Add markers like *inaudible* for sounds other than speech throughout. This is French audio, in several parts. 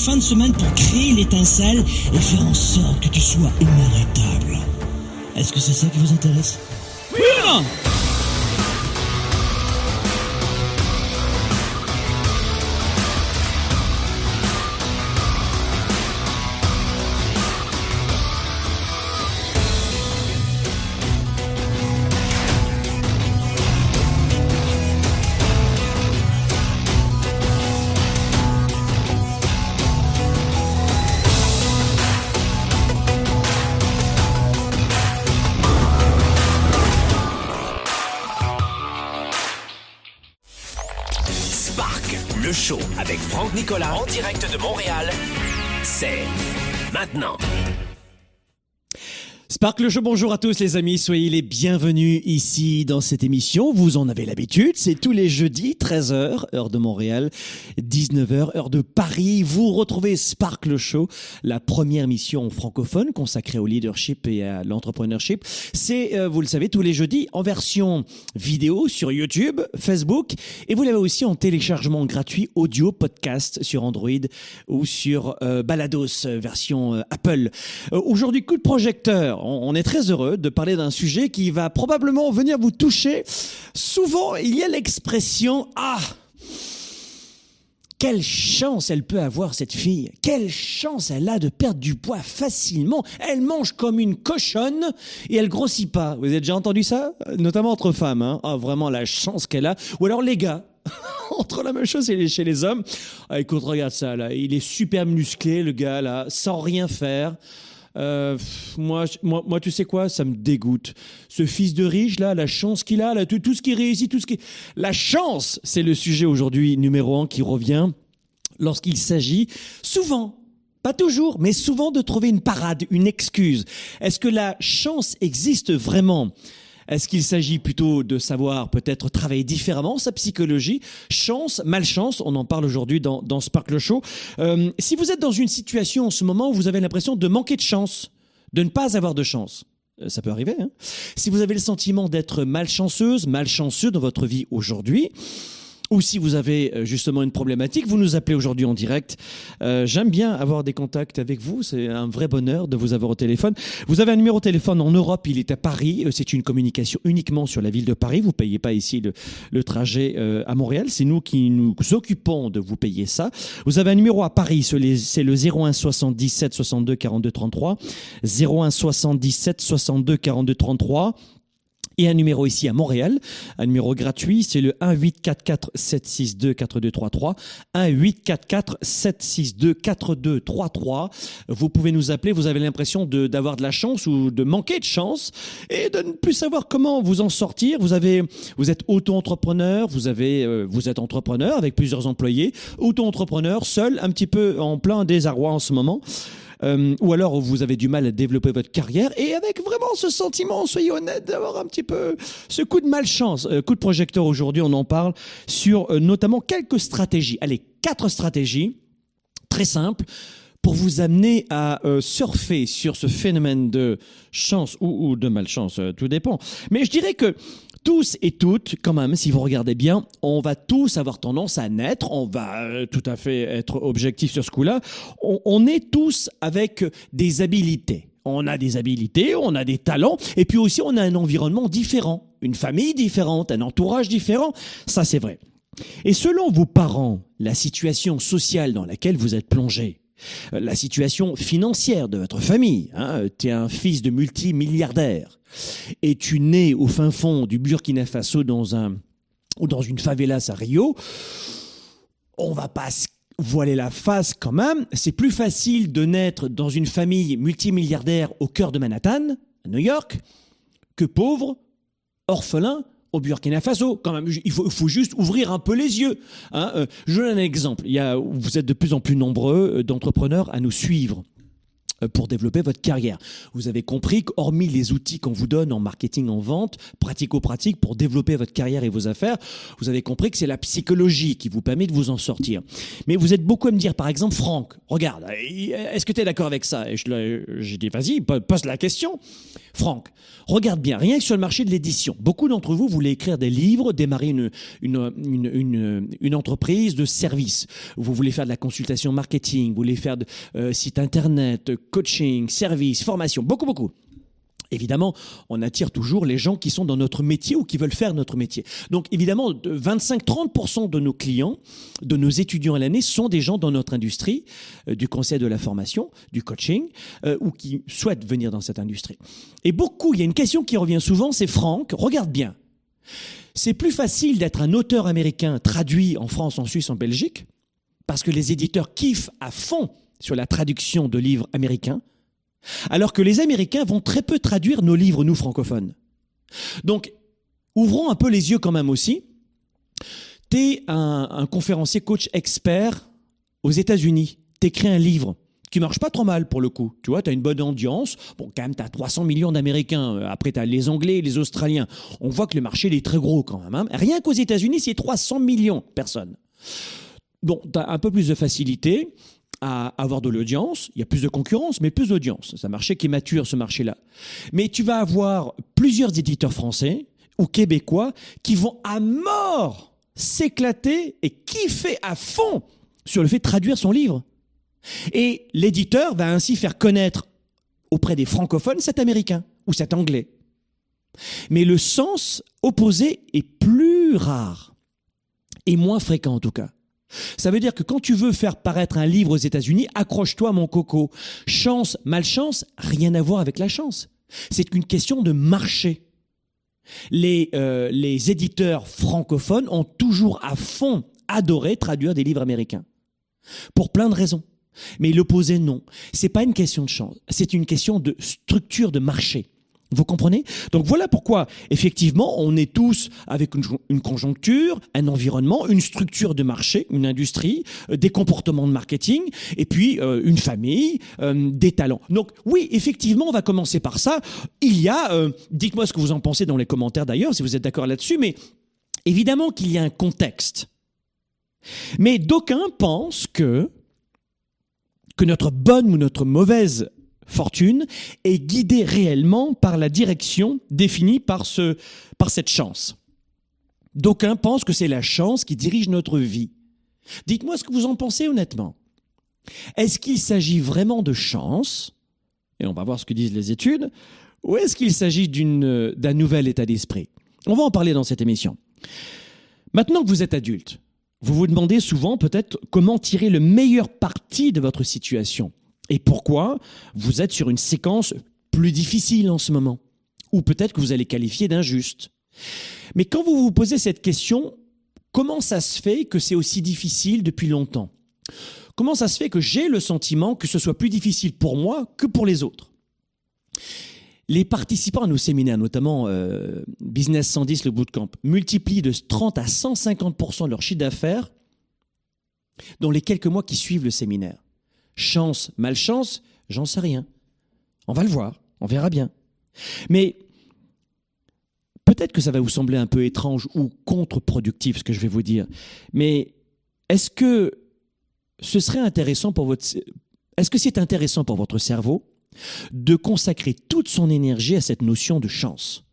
fin de semaine pour créer l'étincelle et faire en sorte que tu sois inarrêtable. Est-ce que c'est ça qui vous intéresse? Spark, le show avec Franck Nicolas en direct de Montréal, c'est maintenant. Sparkle Show, bonjour à tous les amis, soyez les bienvenus ici dans cette émission. Vous en avez l'habitude, c'est tous les jeudis, 13h, heure de Montréal, 19h, heure de Paris. Vous retrouvez Sparkle Show, la première émission francophone consacrée au leadership et à l'entrepreneurship. C'est, euh, vous le savez, tous les jeudis en version vidéo sur YouTube, Facebook, et vous l'avez aussi en téléchargement gratuit audio podcast sur Android ou sur euh, Balados, euh, version euh, Apple. Euh, Aujourd'hui, coup de projecteur on, est très heureux de parler d'un sujet qui va probablement venir vous toucher. Souvent, il y a l'expression Ah quelle chance elle peut avoir cette fille Quelle chance elle a de perdre du poids facilement Elle mange comme une cochonne et elle grossit pas. Vous avez déjà entendu ça? Notamment entre femmes. Hein ah, vraiment la chance qu'elle a. Ou alors les gars. *laughs* entre la même chose chez les, chez les hommes. Ah, écoute, regarde ça là. Il est super musclé le gars là, sans rien faire. Euh, moi, moi, moi, tu sais quoi, ça me dégoûte. Ce fils de riche là, la chance qu'il a, tout, tout ce qui réussit, tout ce qui, la chance, c'est le sujet aujourd'hui numéro un qui revient lorsqu'il s'agit souvent. Pas toujours, mais souvent de trouver une parade, une excuse. Est-ce que la chance existe vraiment? Est-ce qu'il s'agit plutôt de savoir peut-être travailler différemment sa psychologie? Chance, malchance, on en parle aujourd'hui dans, dans Sparkle Show. Euh, si vous êtes dans une situation en ce moment où vous avez l'impression de manquer de chance, de ne pas avoir de chance, euh, ça peut arriver. Hein si vous avez le sentiment d'être malchanceuse, malchanceux dans votre vie aujourd'hui, ou si vous avez euh, justement une problématique, vous nous appelez aujourd'hui en direct. Euh, J'aime bien avoir des contacts avec vous. C'est un vrai bonheur de vous avoir au téléphone. Vous avez un numéro de téléphone en Europe. Il est à Paris. Euh, C'est une communication uniquement sur la ville de Paris. Vous payez pas ici le, le trajet euh, à Montréal. C'est nous qui nous occupons de vous payer ça. Vous avez un numéro à Paris. C'est le 01 77 62 42 33. 01 77 62 42 33 et un numéro ici à Montréal, un numéro gratuit, c'est le 1-844-762-4233, 1-844-762-4233. Vous pouvez nous appeler, vous avez l'impression d'avoir de la chance ou de manquer de chance et de ne plus savoir comment vous en sortir. Vous avez, vous êtes auto-entrepreneur, vous avez, euh, vous êtes entrepreneur avec plusieurs employés, auto-entrepreneur, seul, un petit peu en plein désarroi en ce moment. Euh, ou alors vous avez du mal à développer votre carrière et avec vraiment ce sentiment, soyez honnête, d'avoir un petit peu ce coup de malchance. Euh, coup de projecteur aujourd'hui, on en parle sur euh, notamment quelques stratégies. Allez, quatre stratégies très simples pour vous amener à surfer sur ce phénomène de chance ou, de malchance, tout dépend. Mais je dirais que tous et toutes, quand même, si vous regardez bien, on va tous avoir tendance à naître, on va euh, tout à fait être objectif sur ce coup-là, on, on est tous avec des habilités. On a des habilités, on a des talents, et puis aussi on a un environnement différent, une famille différente, un entourage différent, ça c'est vrai. Et selon vos parents, la situation sociale dans laquelle vous êtes plongé, la situation financière de votre famille, hein, tu es un fils de multimilliardaire, et tu nais au fin fond du Burkina Faso dans ou dans une favelas à Rio, on va pas se voiler la face quand même. C'est plus facile de naître dans une famille multimilliardaire au cœur de Manhattan, à New York, que pauvre, orphelin au Burkina Faso. Quand même, il faut, juste ouvrir un peu les yeux. hein. Euh, je donne un exemple. Vous êtes de plus en plus nombreux euh, d'entrepreneurs à nous suivre euh, pour développer votre carrière. Vous avez compris qu'hormis les outils qu'on vous donne en marketing, en vente, pratico-pratique pour développer votre carrière et vos affaires, vous avez compris que c'est la psychologie qui vous permet de vous en sortir. Mais vous êtes beaucoup à me dire, par exemple, Franck, regarde, est-ce que tu es d'accord avec ça? Et je, je dis, vas-y, po- pose la question. Franck, regarde bien, rien que sur le marché de l'édition, beaucoup d'entre vous voulez écrire des livres, démarrer une, une, entreprise de service. Vous voulez faire de la consultation marketing, vous voulez faire de euh, site internet, coaching, service, formation, beaucoup, beaucoup. Évidemment, on attire toujours les gens qui sont dans notre métier ou qui veulent faire notre métier. Donc évidemment, 25-30% de nos clients, de nos étudiants à l'année sont des gens dans notre industrie, euh, du conseil de la formation, du coaching, euh, ou qui souhaitent venir dans cette industrie. Et beaucoup, il y a une question qui revient souvent, c'est Franck, regarde bien. C'est plus facile d'être un auteur américain traduit en France, en Suisse, en Belgique, parce que les éditeurs kiffent à fond sur la traduction de livres américains alors que les Américains vont très peu traduire nos livres, nous francophones. Donc, ouvrons un peu les yeux quand même aussi. Tu es un, conférencier coach expert aux États-Unis. Tu écris un livre qui marche pas trop mal pour le coup. Tu vois, tu as une bonne audience. Bon, quand même, tu as 300 millions d'Américains. Après, tu as les Anglais les Australiens. On voit que le marché est très gros quand même. Hein. Rien qu'aux États-Unis, c'est 300 millions de personnes. Bon, tu as un peu plus de facilité à avoir de l'audience, il y a plus de concurrence, mais plus d'audience. C'est un marché qui est mature, ce marché-là. Mais tu vas avoir plusieurs éditeurs français ou québécois qui vont à mort s'éclater et kiffer à fond sur le fait de traduire son livre. Et l'éditeur va ainsi faire connaître auprès des francophones cet américain ou cet anglais. Mais le sens opposé est plus rare et moins fréquent en tout cas. Ça veut dire que quand tu veux faire paraître un livre aux États-Unis, accroche-toi mon coco. Chance, malchance, rien à voir avec la chance. C'est une question de marché. Les, euh, les éditeurs francophones ont toujours à fond adoré traduire des livres américains. Pour plein de raisons. Mais l'opposé, non. C'est pas une question de chance. C'est une question de structure de marché. Vous comprenez? Donc voilà pourquoi, effectivement, on est tous avec une, conjoncture, un environnement, une structure de marché, une industrie, euh, des comportements de marketing, et puis euh, une famille, euh, des talents. Donc oui, effectivement, on va commencer par ça. Il y a, dites-moi ce que vous en pensez dans les commentaires d'ailleurs, si vous êtes d'accord là-dessus, mais évidemment qu'il y a un contexte. Mais d'aucuns pensent que que notre bonne ou notre mauvaise fortune est guidée réellement par la direction définie par, ce, par cette chance. D'aucuns pensent que c'est la chance qui dirige notre vie. Dites-moi ce que vous en pensez honnêtement. Est-ce qu'il s'agit vraiment de chance, et on va voir ce que disent les études, ou est-ce qu'il s'agit d'un nouvel état d'esprit? On va en parler dans cette émission. Maintenant que vous êtes adulte, vous vous demandez souvent peut-être comment tirer le meilleur parti de votre situation. Et pourquoi vous êtes sur une séquence plus difficile en ce moment Ou peut-être que vous allez qualifier d'injuste. Mais quand vous vous posez cette question, comment ça se fait que c'est aussi difficile depuis longtemps? Comment ça se fait que j'ai le sentiment que ce soit plus difficile pour moi que pour les autres? Les participants à nos séminaires, notamment euh, Business 110, le bootcamp, multiplient de 30 à 150% leur chiffre d'affaires dans les quelques mois qui suivent le séminaire. Chance, malchance, j'en sais rien. On va le voir, on verra bien. Mais peut-être que ça va vous sembler un peu étrange ou contre-productif ce que je vais vous dire, mais est-ce que ce serait intéressant pour votre est-ce que c'est intéressant pour votre cerveau de consacrer toute son énergie à cette notion de chance?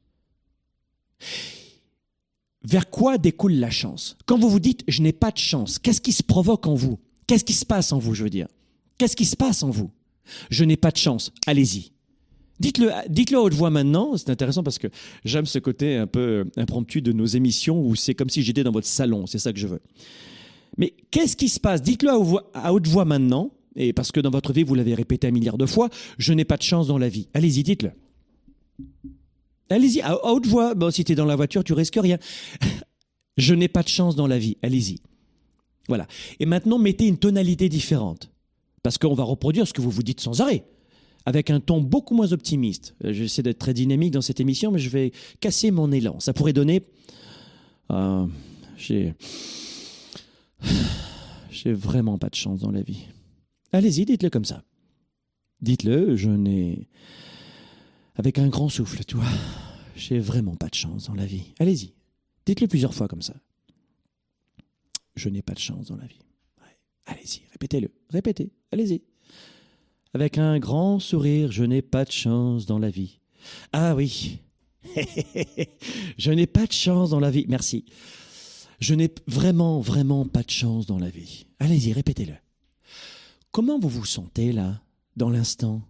Vers quoi découle la chance? Quand vous vous dites je n'ai pas de chance, qu'est-ce qui se provoque en vous? Qu'est-ce qui se passe en vous, je veux dire? Qu'est-ce qui se passe en vous? Je n'ai pas de chance. Allez-y. Dites-le, dites-le à haute voix maintenant. C'est intéressant parce que j'aime ce côté un peu impromptu de nos émissions où c'est comme si j'étais dans votre salon. C'est ça que je veux. Mais qu'est-ce qui se passe? Dites-le à haute voix maintenant. Et parce que dans votre vie, vous l'avez répété un milliard de fois, je n'ai pas de chance dans la vie. Allez-y, dites-le. Allez-y, à haute voix. Bon, si tu es dans la voiture, tu risques rien. *laughs* je n'ai pas de chance dans la vie. Allez-y. Voilà. Et maintenant, mettez une tonalité différente. Parce qu'on va reproduire ce que vous vous dites sans arrêt, avec un ton beaucoup moins optimiste. Euh, j'essaie d'être très dynamique dans cette émission, mais je vais casser mon élan. Ça pourrait donner... Euh, j'ai... *sighs* J'ai vraiment pas de chance dans la vie. Allez-y, dites-le comme ça. Dites-le, je n'ai... Avec un grand souffle, tu vois. J'ai vraiment pas de chance dans la vie. Allez-y. Dites-le plusieurs fois comme ça. Je n'ai pas de chance dans la vie. Allez-y, répétez-le. Répétez. Allez-y. Avec un grand sourire, je n'ai pas de chance dans la vie. Ah oui. *laughs* je n'ai pas de chance dans la vie. Merci. Je n'ai vraiment, vraiment pas de chance dans la vie. Allez-y, répétez-le. Comment vous vous sentez là, dans l'instant?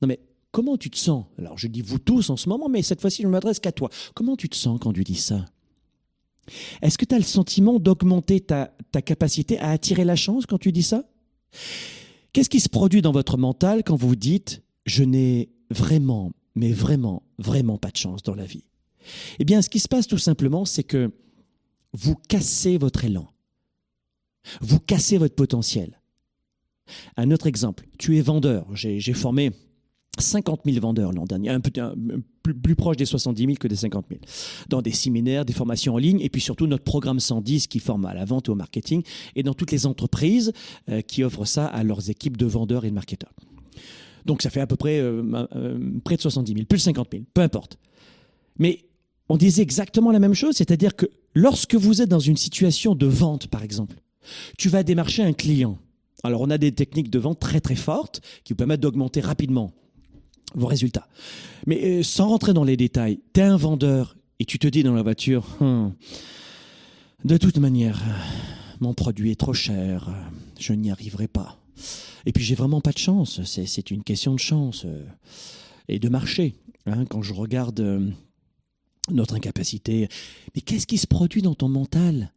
Non mais, comment tu te sens? Alors je dis vous tous en ce moment, mais cette fois-ci je ne m'adresse qu'à toi. Comment tu te sens quand tu dis ça? Est-ce que tu as le sentiment d'augmenter ta, ta capacité à attirer la chance quand tu dis ça? Qu'est-ce qui se produit dans votre mental quand vous dites je n'ai vraiment, mais vraiment, vraiment pas de chance dans la vie? Eh bien, ce qui se passe tout simplement, c'est que vous cassez votre élan. Vous cassez votre potentiel. Un autre exemple, tu es vendeur. J'ai formé 50 000 vendeurs l'an dernier, un peu plus, proche des 70 000 que des 50 000, dans des séminaires, des formations en ligne, et puis surtout notre programme 110 qui forme à la vente et au marketing, et dans toutes les entreprises euh, qui offrent ça à leurs équipes de vendeurs et de marketeurs. Donc ça fait à peu près euh, euh, près de 70 000, plus de 50 000, peu importe. Mais on disait exactement la même chose, c'est-à-dire que lorsque vous êtes dans une situation de vente, par exemple, tu vas démarcher un client. Alors on a des techniques de vente très très fortes qui vous permettent d'augmenter rapidement vos résultats. Mais euh, sans rentrer dans les détails, tu es un vendeur et tu te dis dans la voiture, hum, de toute manière, mon produit est trop cher, je n'y arriverai pas. Et puis j'ai vraiment pas de chance, c'est une question de chance euh, et de marché. Hein, quand je regarde euh, notre incapacité. Mais qu'est-ce qui se produit dans ton mental?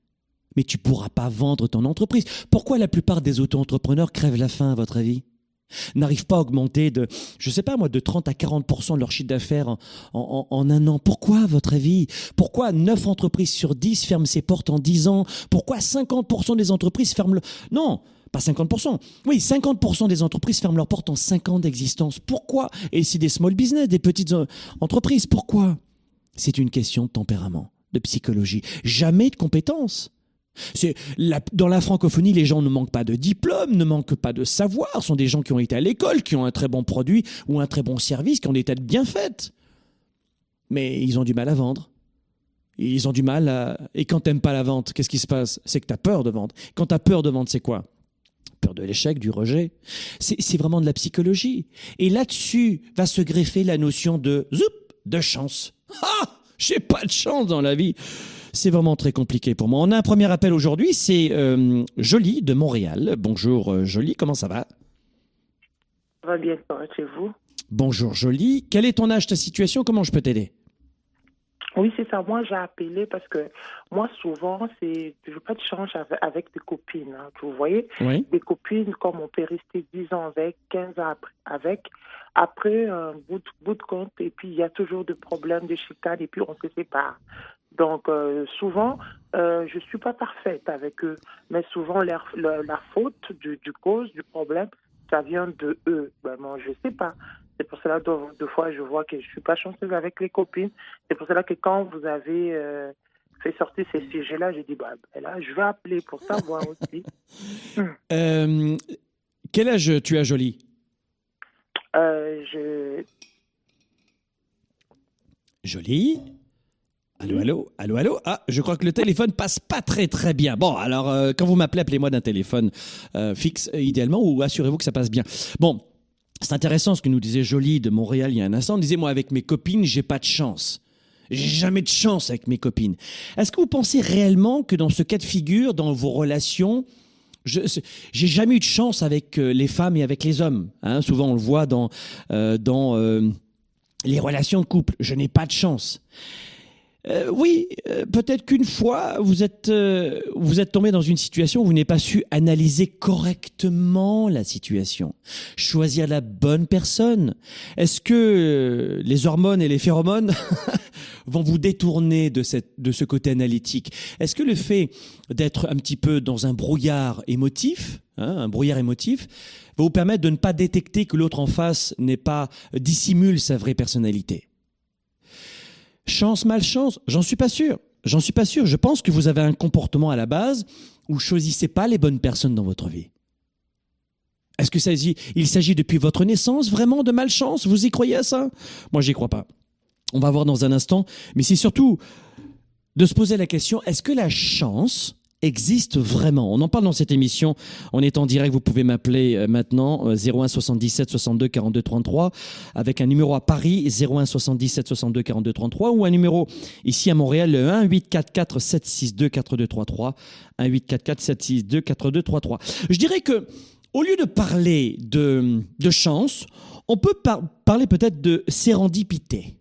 Mais tu pourras pas vendre ton entreprise. Pourquoi la plupart des auto-entrepreneurs crèvent la faim, à votre avis? N'arrivent pas à augmenter de, je sais pas moi, de 30 à 40% de leur chiffre d'affaires en, en, un an. Pourquoi, à votre avis? Pourquoi 9 entreprises sur 10 ferment ses portes en 10 ans? Pourquoi 50% des entreprises ferment. Non pas 50%. Oui, 50% des entreprises ferment leurs portes en 5 ans d'existence. Pourquoi? Et c'est des small business, des petites euh, entreprises. Pourquoi? C'est une question de tempérament, de psychologie, jamais de compétences. C'est dans la francophonie, les gens ne manquent pas de diplôme, ne manquent pas de savoir, sont des gens qui ont été à l'école, qui ont un très bon produit ou un très bon service, qui ont des têtes bien faites. Mais ils ont du mal à vendre. Ils ont du mal à... Et quand t'aimes pas la vente, qu'est-ce qui se passe? C'est que tu as peur de vendre. Quand tu as peur de vendre, c'est quoi? Peur de l'échec, du rejet. C'est vraiment de la psychologie. Et là-dessus va se greffer la notion de zoup, de chance. Ah J'ai pas de chance dans la vie. C'est vraiment très compliqué pour moi. On a un premier appel aujourd'hui, c'est euh, Jolie de Montréal. Bonjour euh, Jolie, comment ça va? Ça va bien, chez vous? Bonjour Jolie. Quel est ton âge, ta situation? Comment je peux t'aider? Oui, c'est ça. Moi, j'ai appelé parce que moi, souvent, c'est, je veux pas de change avec, des copines. Hein, vous voyez, des copines comme on peut rester 10 ans avec, 15 ans avec, après un bout de, bout de compte, et puis il y a toujours des problèmes de chicane, et puis on se sépare. Donc, euh, souvent, euh, je suis pas parfaite avec eux, mais souvent, la, la, faute du, du, cause du problème, ça vient de eux. Ben, moi, je sais pas. C'est pour cela, deux, deux, fois, je vois que je suis pas chanceuse avec les copines. C'est pour cela que quand vous avez euh, fait sortir ces sujets-là, j'ai dit, bah, ben là, je vais appeler pour savoir *laughs* aussi. Quel âge tu as, Jolie? Je... Jolie? Allô, allô, allô, allô? Ah, je crois que le téléphone passe pas très très bien. Bon, alors quand vous m'appelez, appelez-moi d'un téléphone fixe idéalement ou assurez-vous que ça passe bien. Bon, c'est intéressant ce que nous disait Jolie de Montréal il y a un instant. Disait, moi, avec mes copines, j'ai pas de chance. J'ai jamais de chance avec mes copines. Est-ce que vous pensez réellement que dans ce cas de figure, dans vos relations, j'ai jamais eu de chance avec euh, les femmes et avec les hommes. Hein? Souvent, on le voit dans, euh, dans euh, les relations de couple. Je n'ai pas de chance. Euh, oui, euh, peut-être qu'une fois, vous êtes, euh, vous êtes tombé dans une situation où vous n'avez pas su analyser correctement la situation, choisir la bonne personne. Est-ce que les hormones et les phéromones *laughs* vont vous détourner de, cette, de ce côté analytique? Est-ce que le fait d'être un petit peu dans un brouillard émotif, hein, un brouillard émotif, va vous permettre de ne pas détecter que l'autre en face n'est pas dissimule sa vraie personnalité? Chance, malchance, j'en suis pas sûr. J'en suis pas sûr. Je pense que vous avez un comportement à la base où vous choisissez pas les bonnes personnes dans votre vie. Est-ce que ça il s'agit depuis votre naissance vraiment de malchance? Vous y croyez à ça? Moi, j'y crois pas. On va voir dans un instant. Mais c'est surtout de se poser la question est-ce que la chance existe vraiment. On en parle dans cette émission. On est en direct. Vous pouvez m'appeler euh, maintenant 01 77 62 42 33 avec un numéro à Paris 01 77 62 42 33 ou un numéro ici à Montréal le 1 844 762 4233 1 844 762 4233. Je dirais que au lieu de parler de, de chance, on peut parler peut-être de sérendipité.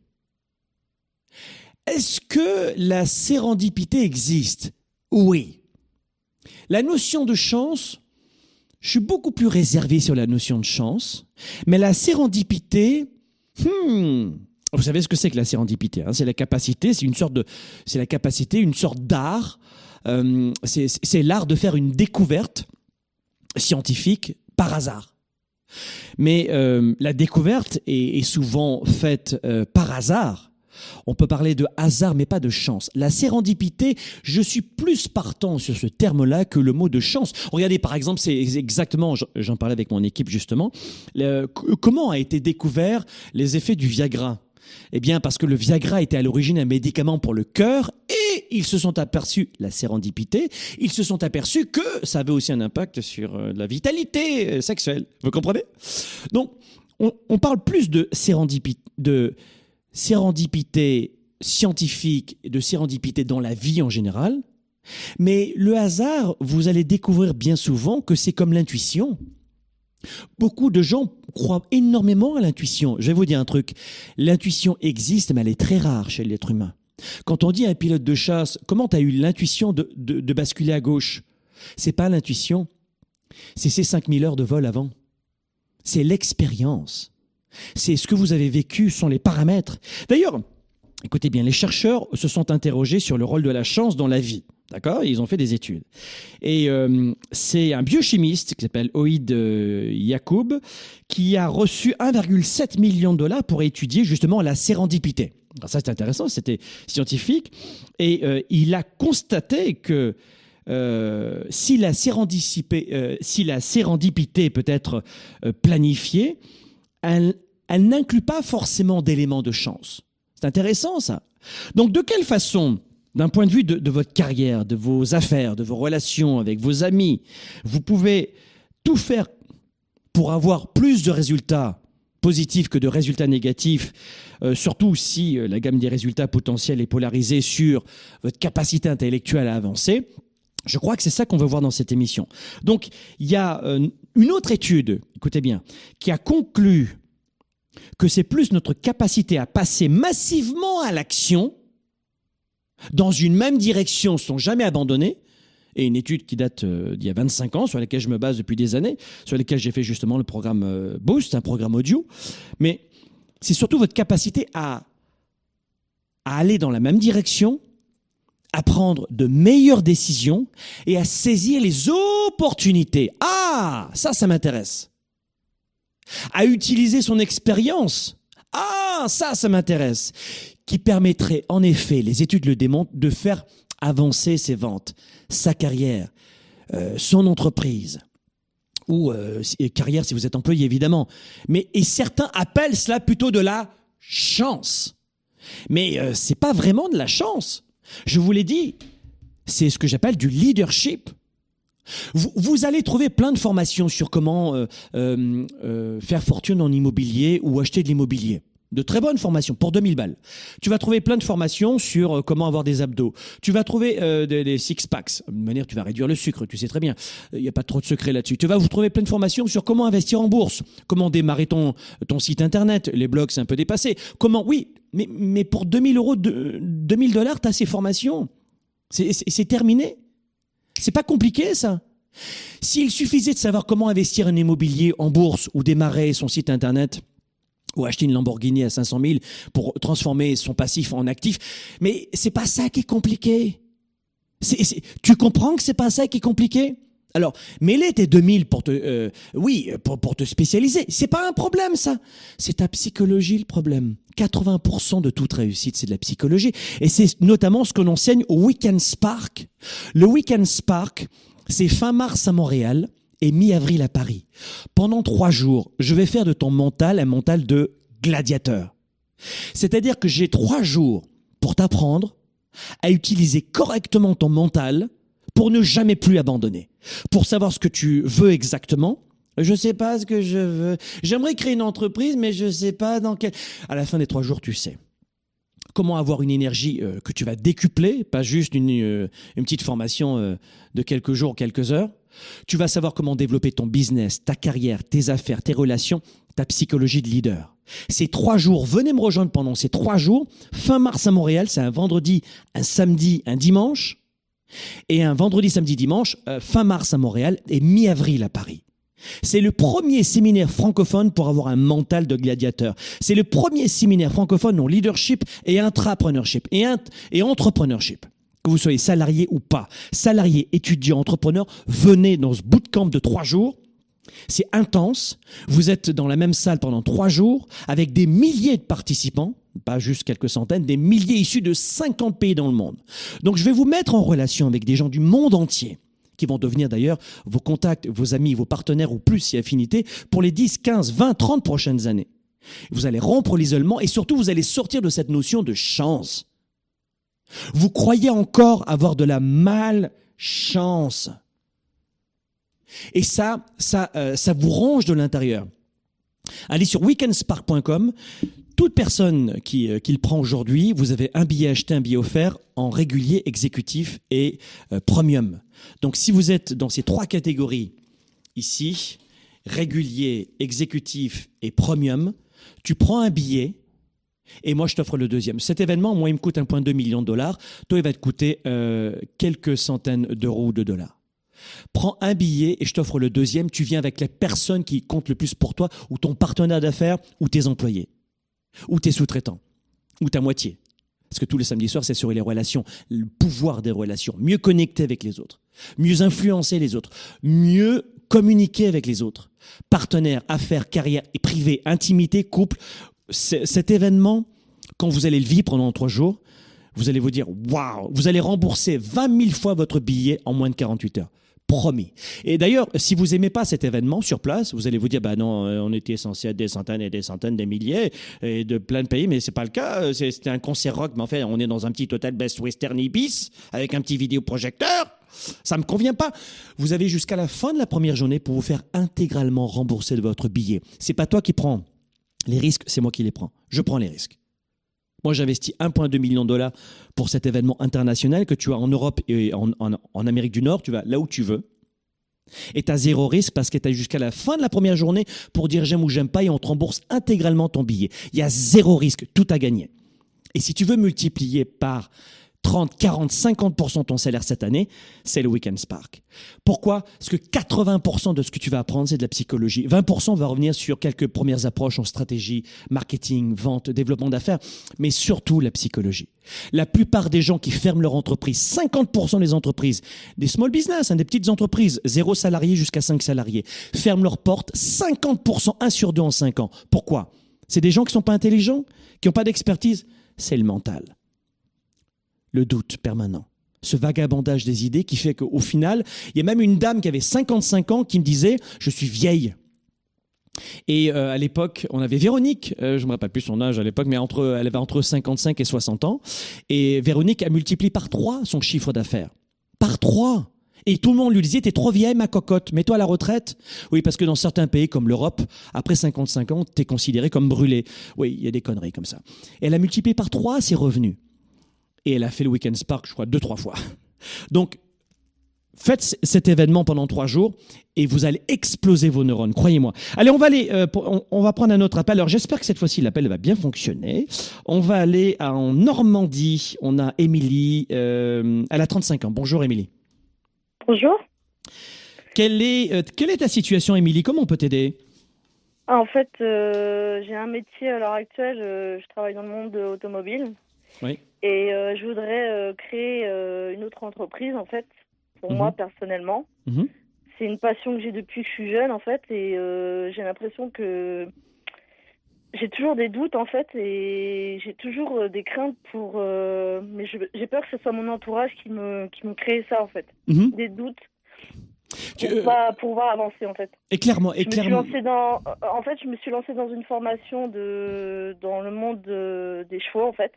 Est-ce que la sérendipité existe? Oui. La notion de chance, je suis beaucoup plus réservé sur la notion de chance, mais la sérendipité, hmm, vous savez ce que c'est que la sérendipité hein? C'est la capacité, c'est une sorte de, c'est la capacité, une sorte d'art. Euh, c'est l'art de faire une découverte scientifique par hasard. Mais euh, la découverte est, souvent faite euh, par hasard on peut parler de hasard, mais pas de chance. La sérendipité, je suis plus partant sur ce terme-là que le mot de chance. Regardez, par exemple, c'est exactement, j'en parlais avec mon équipe justement, comment a été découvert les effets du Viagra? Eh bien, parce que le Viagra était à l'origine un médicament pour le cœur et ils se sont aperçus, la sérendipité, ils se sont aperçus que ça avait aussi un impact sur euh, la vitalité euh, sexuelle. Vous comprenez? Donc, on, on, parle plus de sérendipité, de sérendipité scientifique de sérendipité dans la vie en général. Mais le hasard, vous allez découvrir bien souvent que c'est comme l'intuition. Beaucoup de gens croient énormément à l'intuition. Je vais vous dire un truc. L'intuition existe, mais elle est très rare chez l'être humain. Quand on dit à un pilote de chasse, comment tu as eu l'intuition de, de, basculer à gauche? C'est pas l'intuition. C'est ces 5000 heures de vol avant. C'est l'expérience. C'est ce que vous avez vécu, sont les paramètres. D'ailleurs, écoutez bien, les chercheurs se sont interrogés sur le rôle de la chance dans la vie. D'accord? Ils ont fait des études. Et euh, c'est un biochimiste qui s'appelle Oïd euh, Yacoub qui a reçu 1,7 million de dollars pour étudier justement la sérendipité. Alors ça, c'est intéressant, c'était scientifique. Et euh, il a constaté que si, la si la sérendipité peut être planifiée, elle, n'inclut pas forcément d'éléments de chance. C'est intéressant ça. Donc de quelle façon, d'un point de vue de, votre carrière, de vos affaires, de vos relations avec vos amis, vous pouvez tout faire pour avoir plus de résultats positifs que de résultats négatifs, euh, surtout si euh, la gamme des résultats potentiels est polarisée sur votre capacité intellectuelle à avancer? Je crois que c'est ça qu'on veut voir dans cette émission. Donc, il y a euh, une autre étude, écoutez bien, qui a conclu que c'est plus notre capacité à passer massivement à l'action dans une même direction sans jamais abandonner, et une étude qui date euh, d'il y a 25 ans, sur laquelle je me base depuis des années, sur laquelle j'ai fait justement le programme euh, Boost, un programme audio, mais c'est surtout votre capacité à, à aller dans la même direction à prendre de meilleures décisions et à saisir les opportunités. Ah, ça, ça m'intéresse. À utiliser son expérience. Ah, ça, ça m'intéresse. Qui permettrait, en effet, les études le démontrent, de faire avancer ses ventes, sa carrière, euh, son entreprise ou euh, carrière si vous êtes employé évidemment. Mais et certains appellent cela plutôt de la chance. Mais euh, c'est pas vraiment de la chance. Je vous l'ai dit, c'est ce que j'appelle du leadership. Vous, allez trouver plein de formations sur comment euh, euh, euh, faire fortune en immobilier ou acheter de l'immobilier. De très bonnes formations pour 2000 balles. Tu vas trouver plein de formations sur comment avoir des abdos. Tu vas trouver des, six packs. De manière, tu vas réduire le sucre. Tu sais très bien. Il n'y a pas trop de secret là-dessus. Tu vas vous trouver plein de formations sur comment investir en bourse, comment démarrer ton ton site internet. Les blogs, c'est un peu dépassé. Comment, oui, mais, mais pour 2000 euros, 2000 dollars, tu as ces formations. C'est terminé. C'est pas compliqué, ça. S'il suffisait de savoir comment investir en immobilier en bourse ou démarrer son site internet, ou acheter une Lamborghini à 500 000 pour transformer son passif en actif, mais c'est pas ça qui est compliqué. tu comprends que c'est pas ça qui est compliqué? Alors, mêler tes 2000 pour te, euh, oui, pour, pour te spécialiser, c'est pas un problème ça. C'est ta psychologie le problème. 80% de toute réussite, c'est de la psychologie. Et c'est notamment ce que l'on enseigne au Weekend Spark. Le Weekend Spark, c'est fin mars à Montréal et mi-avril à Paris. Pendant trois jours, je vais faire de ton mental un mental de gladiateur. C'est-à-dire que j'ai trois jours pour t'apprendre à utiliser correctement ton mental pour ne jamais plus abandonner, pour savoir ce que tu veux exactement. Je sais pas ce que je veux. J'aimerais créer une entreprise, mais je sais pas dans quel. À la fin des trois jours, tu sais comment avoir une énergie euh, que tu vas décupler, pas juste une, euh, une petite formation euh, de quelques jours, quelques heures. Tu vas savoir comment développer ton business, ta carrière, tes affaires, tes relations, ta psychologie de leader. Ces trois jours, venez me rejoindre pendant ces trois jours. Fin mars à Montréal, c'est un vendredi, un samedi, un dimanche. Et un vendredi, samedi, dimanche, fin mars à Montréal et mi-avril à Paris. C'est le premier séminaire francophone pour avoir un mental de gladiateur. C'est le premier séminaire francophone en leadership et intrapreneurship et, et entrepreneurship. Que vous soyez salarié ou pas, salarié, étudiant, entrepreneur, venez dans ce bootcamp de trois jours. C'est intense. Vous êtes dans la même salle pendant trois jours avec des milliers de participants, pas juste quelques centaines, des milliers issus de 50 pays dans le monde. Donc je vais vous mettre en relation avec des gens du monde entier qui vont devenir d'ailleurs vos contacts, vos amis, vos partenaires ou plus si affinité pour les 10, 15, 20, 30 prochaines années. Vous allez rompre l'isolement et surtout vous allez sortir de cette notion de chance. Vous croyez encore avoir de la malchance. Et ça, ça, euh, ça vous ronge de l'intérieur. Allez sur weekendspark.com. Toute personne qui, euh, qui le prend aujourd'hui, vous avez un billet acheté, un billet offert en régulier, exécutif et euh, premium. Donc si vous êtes dans ces trois catégories ici, régulier, exécutif et premium, tu prends un billet et moi je t'offre le deuxième. Cet événement, moi, il me coûte 1,2 million de dollars. Toi, il va te coûter euh, quelques centaines d'euros ou de dollars. Prends un billet et je t'offre le deuxième. Tu viens avec la personne qui compte le plus pour toi, ou ton partenaire d'affaires, ou tes employés, ou tes sous-traitants, ou ta moitié. Parce que tous les samedis soirs, c'est sur les relations, le pouvoir des relations, mieux connecter avec les autres, mieux influencer les autres, mieux communiquer avec les autres. Partenaires, affaires, carrière et privé, intimité, couple. Cet événement, quand vous allez le vivre pendant trois jours, vous allez vous dire, waouh, vous allez rembourser 20 000 fois votre billet en moins de 48 heures promis. Et d'ailleurs, si vous aimez pas cet événement sur place, vous allez vous dire, bah non, euh, on était censé être des centaines et des centaines, des milliers et de plein de pays, mais c'est pas le cas. C'était un concert rock, mais en fait, on est dans un petit hôtel Best Western Ibis avec un petit vidéoprojecteur. Ça me convient pas. Vous avez jusqu'à la fin de la première journée pour vous faire intégralement rembourser de votre billet. C'est pas toi qui prends les risques, c'est moi qui les prends. Je prends les risques. Moi, j'investis 1,2 million de dollars pour cet événement international que tu as en Europe et en, Amérique du Nord. Tu vas là où tu veux. Et tu as zéro risque parce que tu as jusqu'à la fin de la première journée pour dire j'aime ou j'aime pas et on te rembourse intégralement ton billet. Il y a zéro risque, tout à gagner. Et si tu veux multiplier par 30, 40, 50% de ton salaire cette année, c'est le Weekend Spark. Pourquoi? Parce que 80% de ce que tu vas apprendre, c'est de la psychologie. 20% va revenir sur quelques premières approches en stratégie, marketing, vente, développement d'affaires, mais surtout la psychologie. La plupart des gens qui ferment leur entreprise, 50% des entreprises, des small business, hein, des petites entreprises, zéro salarié jusqu'à 5 salariés, ferment leurs portes 50%, 1 sur 2 en 5 ans. Pourquoi? C'est des gens qui sont pas intelligents, qui n'ont pas d'expertise. C'est le mental le doute permanent. Ce vagabondage des idées qui fait qu'au final, il y a même une dame qui avait 55 ans qui me disait Je suis vieille. Et euh, à l'époque, on avait Véronique, euh, je ne me rappelle plus son âge à l'époque, mais entre, elle avait entre 55 et 60 ans. Et Véronique a multiplié par 3 son chiffre d'affaires. Par 3 et tout le monde lui disait, t'es trop vieille, ma cocotte, mets-toi à la retraite. Oui, parce que dans certains pays comme l'Europe, après 55 ans, t'es considéré comme brûlé. Oui, il y a des conneries comme ça. elle a multiplié par 3 ses revenus et elle a fait le Weekend Spark, je crois, deux, trois fois. Donc, faites cet événement pendant trois jours et vous allez exploser vos neurones, croyez-moi. Allez, on va aller, euh, on, va prendre un autre appel. Alors, j'espère que cette fois-ci, l'appel va bien fonctionner. On va aller en Normandie. On a Émilie, euh, elle a 35 ans. Bonjour, Émilie. Bonjour. Quelle est, euh, quelle est ta situation, Émilie? Comment on peut t'aider? Ah, En fait, j'ai un métier à l'heure actuelle. je travaille dans le monde automobile. Oui. Et euh, je voudrais euh, créer euh, une autre entreprise, en fait, pour mhm. moi personnellement. Mhm. C'est une passion que j'ai depuis que je suis jeune, en fait, et j'ai l'impression que j'ai toujours des doutes, en fait, et j'ai toujours des craintes pour. mais j'ai peur que ce soit mon entourage qui me, qui me crée ça, en fait. Mhm. Des doutes. Pour, pas pouvoir avancer en fait. Éclaire-moi, éclaire-moi. Dans, en fait, je me suis lancée dans une formation de dans le monde des chevaux en fait.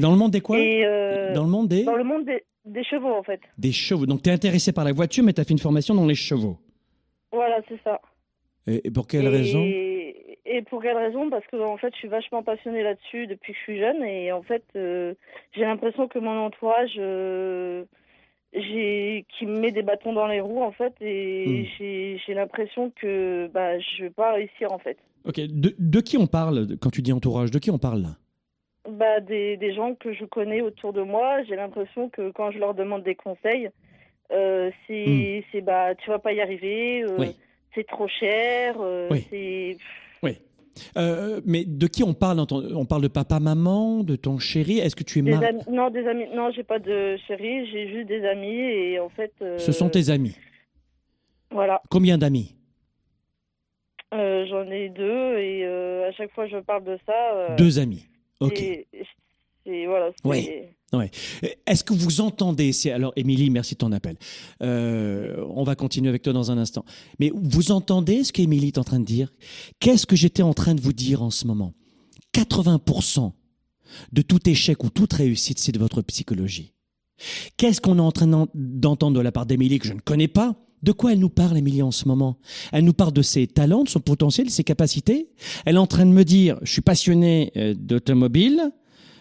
Dans le monde des quoi Dans le monde des Dans le monde des, des chevaux, en fait. Des chevaux. Donc, tu es intéressé par la voiture, mais tu as fait une formation dans les chevaux. Voilà, c'est ça. Et, pour quelle raison Et pour quelle raison? Parce que, en fait, je suis vachement passionnée là-dessus depuis que je suis jeune. Et en fait, euh, j'ai l'impression que mon entourage. Euh, j'ai qui me met des bâtons dans les roues en fait et hmm. j'ai l'impression que bah je vais pas réussir en fait. Ok, de, de, qui on parle quand tu dis entourage? De qui on parle là? Bah, des, des, gens que je connais autour de moi. J'ai l'impression que quand je leur demande des conseils, euh, c'est hmm. bah tu vas pas y arriver, euh, c'est trop cher, euh, oui. c'est. Oui. Euh, mais de qui on parle On parle de papa, maman, de ton chéri? Est-ce que tu es marié Non, des amis. Non, j'ai pas de chéri, j'ai juste des amis et en fait. Ce sont tes amis? Voilà. Combien d'amis? J'en ai deux et à chaque fois je parle de ça. deux amis. Ok. Voilà. Oui. Ouais. Est-ce que vous entendez alors Émilie, merci de ton appel. Euh, on va continuer avec toi dans un instant. Mais vous entendez ce qu'Émilie est en train de dire? Qu'est-ce que j'étais en train de vous dire en ce moment? 80% de tout échec ou toute réussite, c'est de votre psychologie. Qu'est-ce qu'on est en train d'entendre de la part d'Émilie que je ne connais pas? De quoi elle nous parle, Émilie, en ce moment? Elle nous parle de ses talents, de son potentiel, de ses capacités. Elle est en train de me dire, je suis passionné euh, d'automobile,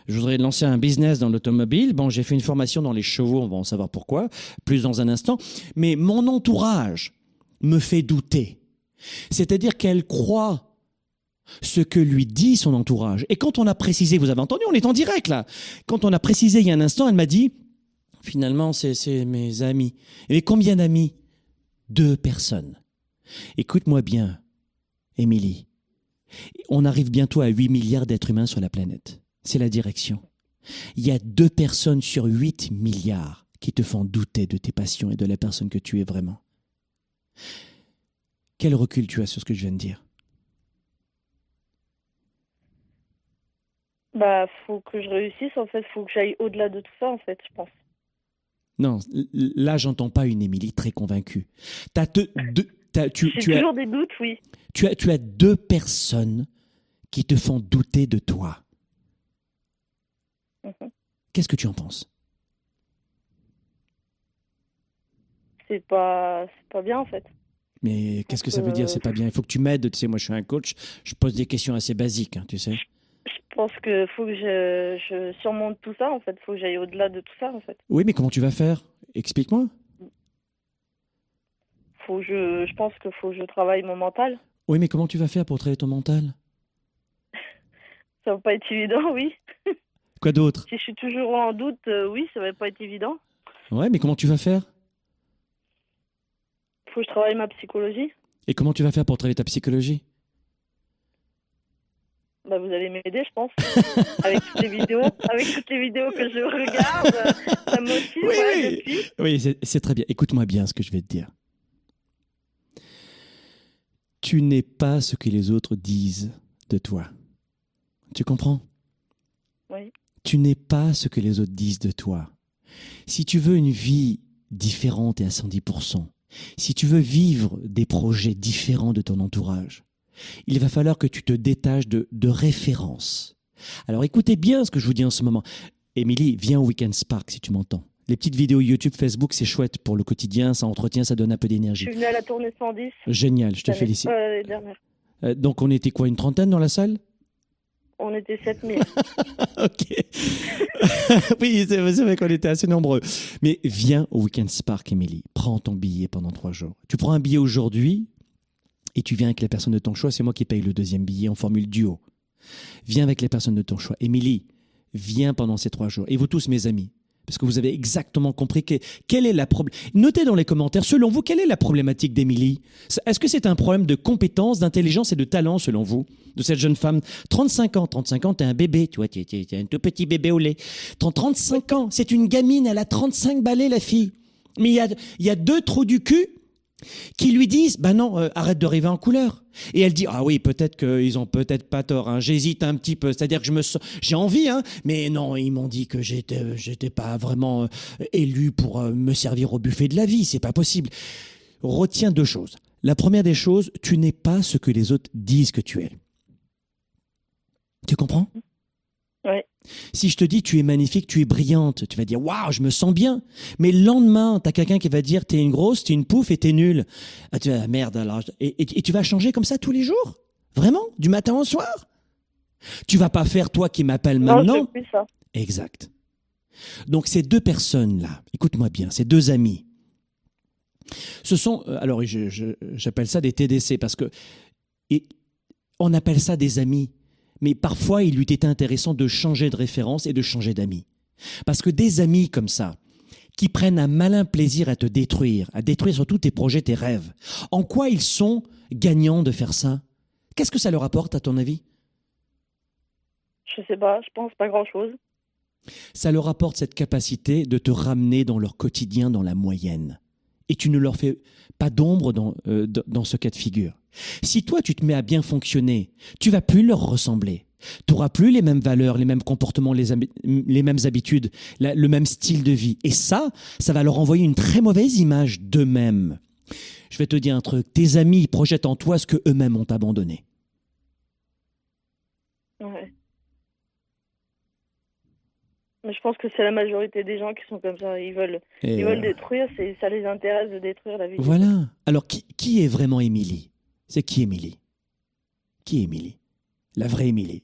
je voudrais lancer un business dans l'automobile. Bon, j'ai fait une formation dans les chevaux, on va en savoir pourquoi, plus dans un instant. Mais mon entourage me fait douter. C'est-à-dire qu'elle croit ce que lui dit son entourage. Et quand on a précisé, vous avez entendu, on est en direct là. Quand on a précisé il y a un instant, elle m'a dit, finalement, c'est mes amis. Et combien d'amis? Deux personnes. Écoute-moi bien, Émilie. On arrive bientôt à 8 milliards d'êtres humains sur la planète. C'est la direction. Il y a deux personnes sur 8 milliards qui te font douter de tes passions et de la personne que tu es vraiment. Quel recul tu as sur ce que je viens de dire? Bah, faut que je réussisse en fait, faut que j'aille au-delà de tout ça en fait, je pense. Non, là, j'entends pas une Émilie très convaincue. As tu, tu toujours des doutes, oui. Tu as, tu as deux personnes qui te font douter de toi. Mhm. Qu'est-ce que tu en penses? C'est pas, pas bien, en fait. Mais qu'est-ce que ça veut dire, c'est pas bien Il faut que tu m'aides. Tu sais, moi, je suis un coach. Je pose des questions assez basiques, hein, tu sais. Je pense qu'il faut que je, surmonte tout ça, en fait. Il faut que j'aille au-delà de tout ça, en fait. Oui, mais comment tu vas faire? Explique-moi. Faut je, je pense qu'il faut que je travaille mon mental. Oui, mais comment tu vas faire pour travailler ton mental? Ça va pas être évident, oui. *laughs* Quoi d'autre? Si je suis toujours en doute, euh, oui, ça va pas être évident. Ouais, mais comment tu vas faire? Faut que je travaille ma psychologie. Et comment tu vas faire pour travailler ta psychologie? Bah, vous allez m'aider, je pense. *laughs* avec toutes les vidéos, avec toutes les vidéos que je regarde, ça motive. Oui, oui. oui c'est très bien. Écoute-moi bien ce que je vais te dire. Tu n'es pas ce que les autres disent de toi. Tu comprends? Oui. Tu n'es pas ce que les autres disent de toi. Si tu veux une vie différente et à 110%, si tu veux vivre des projets différents de ton entourage, il va falloir que tu te détaches de, de références. Alors écoutez bien ce que je vous dis en ce moment. Émilie, viens au Weekend Spark si tu m'entends. Les petites vidéos YouTube, Facebook, c'est chouette pour le quotidien, ça entretient, ça donne un peu d'énergie. Je suis venue à la tournée 110. Génial, je te félicite. Euh, euh, donc on était quoi, une trentaine dans la salle? On était 7000. *laughs* ok. *laughs* oui, c'est vrai qu'on était assez nombreux. Mais viens au Weekend Spark, Émilie. Prends ton billet pendant trois jours. Tu prends un billet aujourd'hui, et tu viens avec les personnes de ton choix, c'est moi qui paye le deuxième billet en formule duo. Viens avec les personnes de ton choix. Émilie, viens pendant ces trois jours. Et vous tous, mes amis, parce que vous avez exactement compris que, quelle est la problème. Notez dans les commentaires, selon vous, quelle est la problématique d'Émilie? Est-ce que c'est un problème de compétence, d'intelligence et de talent, selon vous, de cette jeune femme? 35 ans, 35 ans, t'es un bébé, tu vois, t'es, es, un tout petit bébé au lait. 35 ans, c'est une gamine, elle a 35 balais, la fille. Mais il y a deux trous du cul qui lui disent bah non euh, arrête de rêver en couleur. Et elle dit ah oui peut-être qu'ils ont peut-être pas tort hein. j'hésite un petit peu. C'est-à-dire que je me j'ai envie hein. Mais non ils m'ont dit que j'étais j'étais pas vraiment euh, élu pour euh, me servir au buffet de la vie. C'est pas possible. Retiens deux choses. La première des choses tu n'es pas ce que les autres disent que tu es. Tu comprends? Si je te dis tu es magnifique, tu es brillante, tu vas dire waouh, je me sens bien. Mais le lendemain, tu as quelqu'un qui va dire t'es une grosse, t'es une pouffe et t'es nulle. Ah, tu vas merde alors. Et, et, tu vas changer comme ça tous les jours? Vraiment? Du matin au soir? Tu vas pas faire toi qui m'appelles maintenant? plus ça. Exact. Donc ces deux personnes-là, écoute-moi bien, ces deux amis, ce sont, euh, alors j'appelle ça des TDC parce que et on appelle ça des amis, mais parfois il lui était intéressant de changer de référence et de changer d'amis. Parce que des amis comme ça, qui prennent un malin plaisir à te détruire, à détruire surtout tes projets, tes rêves, en quoi ils sont gagnants de faire ça? Qu'est-ce que ça leur apporte à ton avis? Je sais pas, je pense pas grand-chose. Ça leur apporte cette capacité de te ramener dans leur quotidien, dans la moyenne. Et tu ne leur fais pas d'ombre dans, euh, dans ce cas de figure. Si toi tu te mets à bien fonctionner, tu vas plus leur ressembler. Tu n'auras plus les mêmes valeurs, les mêmes comportements, les, les mêmes habitudes, le même style de vie. Et ça, ça va leur envoyer une très mauvaise image d'eux-mêmes. Je vais te dire un truc, tes amis projettent en toi ce que eux-mêmes ont abandonné. Ouais. Mais je pense que c'est la majorité des gens qui sont comme ça. Ils veulent, ils veulent détruire, ça les intéresse de détruire la vie. Voilà. Alors, qui, qui est vraiment Émilie? C'est qui Émilie? Qui est Émilie? La vraie Émilie?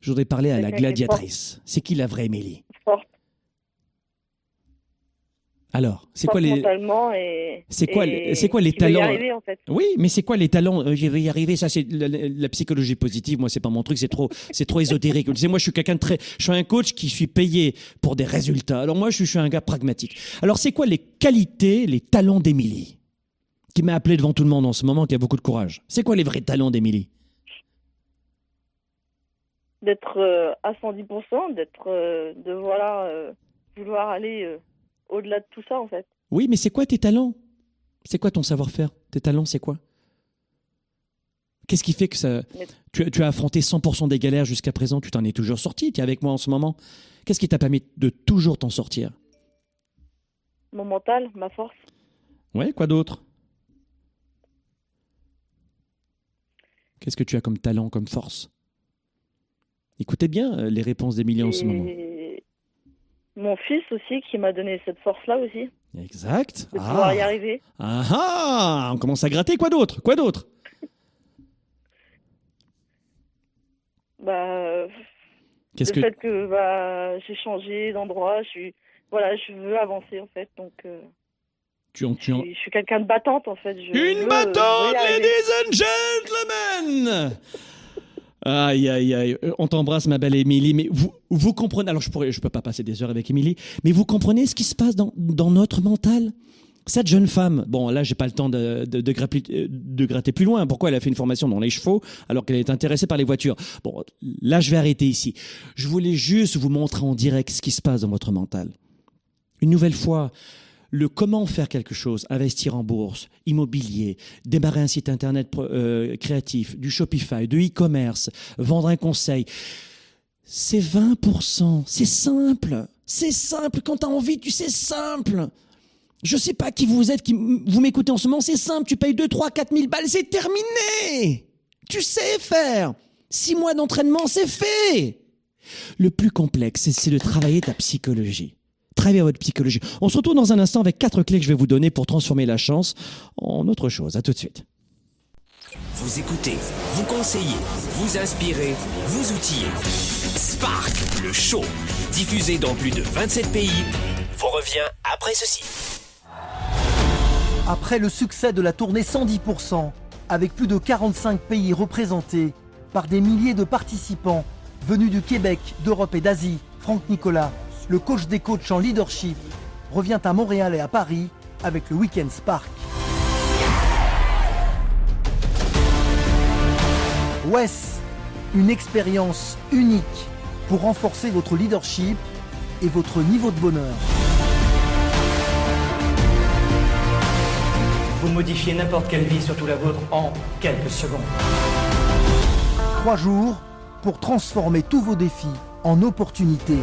Je voudrais parler à la gladiatrice. C'est qui la vraie Émilie? Alors, c'est quoi les C'est quoi c'est quoi les talents Oui, mais c'est quoi les talents? Euh, Je vais y arriver, ça c'est la, psychologie positive, moi c'est pas mon truc, c'est trop c'est trop ésotérique. Tu sais moi je suis quelqu'un de très je suis un coach qui suis payé pour des résultats. Alors moi je suis un gars pragmatique. Alors c'est quoi les qualités, les talents d'Émilie? Qui m'a appelé devant tout le monde en ce moment qui a beaucoup de courage. C'est quoi les vrais talents d'Émilie? D'être euh, à 110%, d'être euh, de voilà vouloir aller au-delà de tout ça, en fait. Oui, mais c'est quoi tes talents? C'est quoi ton savoir-faire? Tes talents, c'est quoi? Qu'est-ce qui fait que ça... Tu, as affronté 100% des galères jusqu'à présent, tu t'en es toujours sorti, tu es avec moi en ce moment. Qu'est-ce qui t'a permis de toujours t'en sortir? Mon mental, ma force. Ouais, quoi d'autre? Qu'est-ce que tu as comme talent, comme force? Écoutez bien euh, les réponses d'Emilie en ce moment mon fils aussi qui m'a donné cette force-là aussi. Exact. De pouvoir y ah. arriver. Ah ah On commence à gratter. Quoi d'autre? Quoi d'autre? *laughs* Bah. Qu'est-ce le fait que bah, j'ai changé d'endroit, je suis voilà, je veux avancer en fait, donc. Euh, tu tu. Je, suis quelqu'un de battante en fait. Une battante, ladies and gentlemen Aïe, aïe, aïe. Euh, on t'embrasse, ma belle Émilie. Mais vous, vous comprenez. Alors, je ne je peux pas passer des heures avec Émilie, mais vous comprenez ce qui se passe dans, dans notre mental? Cette jeune femme, bon là j'ai pas le temps de, de, de, gratter, plus loin. Pourquoi elle a fait une formation dans les chevaux alors qu'elle est intéressée par les voitures? Bon, là je vais arrêter ici. Je voulais juste vous montrer en direct ce qui se passe dans votre mental. Une nouvelle fois, le comment faire quelque chose, investir en bourse, immobilier, démarrer un site internet euh, créatif, du Shopify, de e-commerce, vendre un conseil, c'est 20%. C'est simple. C'est simple. Quand tu as envie, tu sais simple. Je sais pas qui vous êtes, qui vous m'écoutez en ce moment, c'est simple. Tu payes 2, 3, 4 000 balles, c'est terminé. Tu sais faire. Six mois d'entraînement, c'est fait. Le plus complexe, c'est de travailler ta psychologie. Travaillez votre psychologie. On se retrouve dans un instant avec quatre clés que je vais vous donner pour transformer la chance en autre chose. À tout de suite. Vous écoutez, vous conseillez, vous inspirez, vous outillez. Spark, le show, diffusé dans plus de 27 pays, vous revient après ceci. Après le succès de la tournée 110%, avec plus de 45 pays représentés par des milliers de participants venus du Québec, d'Europe et d'Asie, Franck Nicolas le coach des coachs en leadership, revient à Montréal et à Paris avec le Weekend Spark. WES, une expérience unique pour renforcer votre leadership et votre niveau de bonheur. Vous modifiez n'importe quelle vie, surtout la vôtre, en quelques secondes. Trois jours pour transformer tous vos défis en opportunités.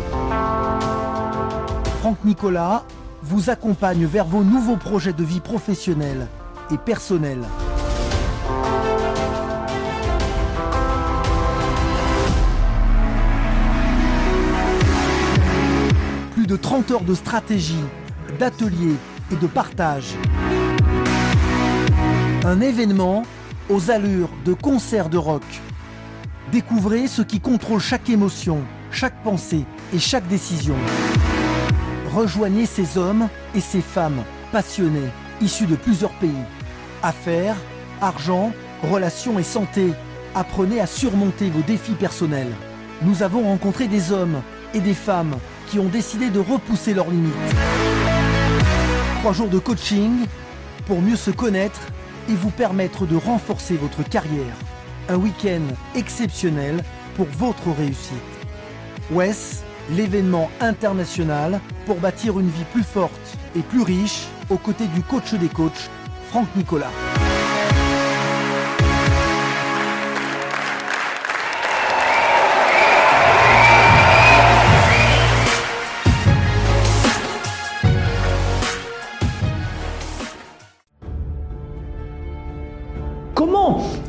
Franck Nicolas vous accompagne vers vos nouveaux projets de vie professionnelle et personnelle. Plus de 30 heures de stratégie, d'ateliers et de partage. Un événement aux allures de concert de rock. Découvrez ce qui contrôle chaque émotion, chaque pensée et chaque décision. Rejoignez ces hommes et ces femmes passionnés, issus de plusieurs pays. Affaires, argent, relations et santé. Apprenez à surmonter vos défis personnels. Nous avons rencontré des hommes et des femmes qui ont décidé de repousser leurs limites. Trois jours de coaching pour mieux se connaître et vous permettre de renforcer votre carrière. Un week-end exceptionnel pour votre réussite. WES, l'événement international pour bâtir une vie plus forte et plus riche aux côtés du coach des coachs, Franck Nicolas.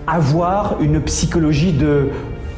avoir une psychologie de,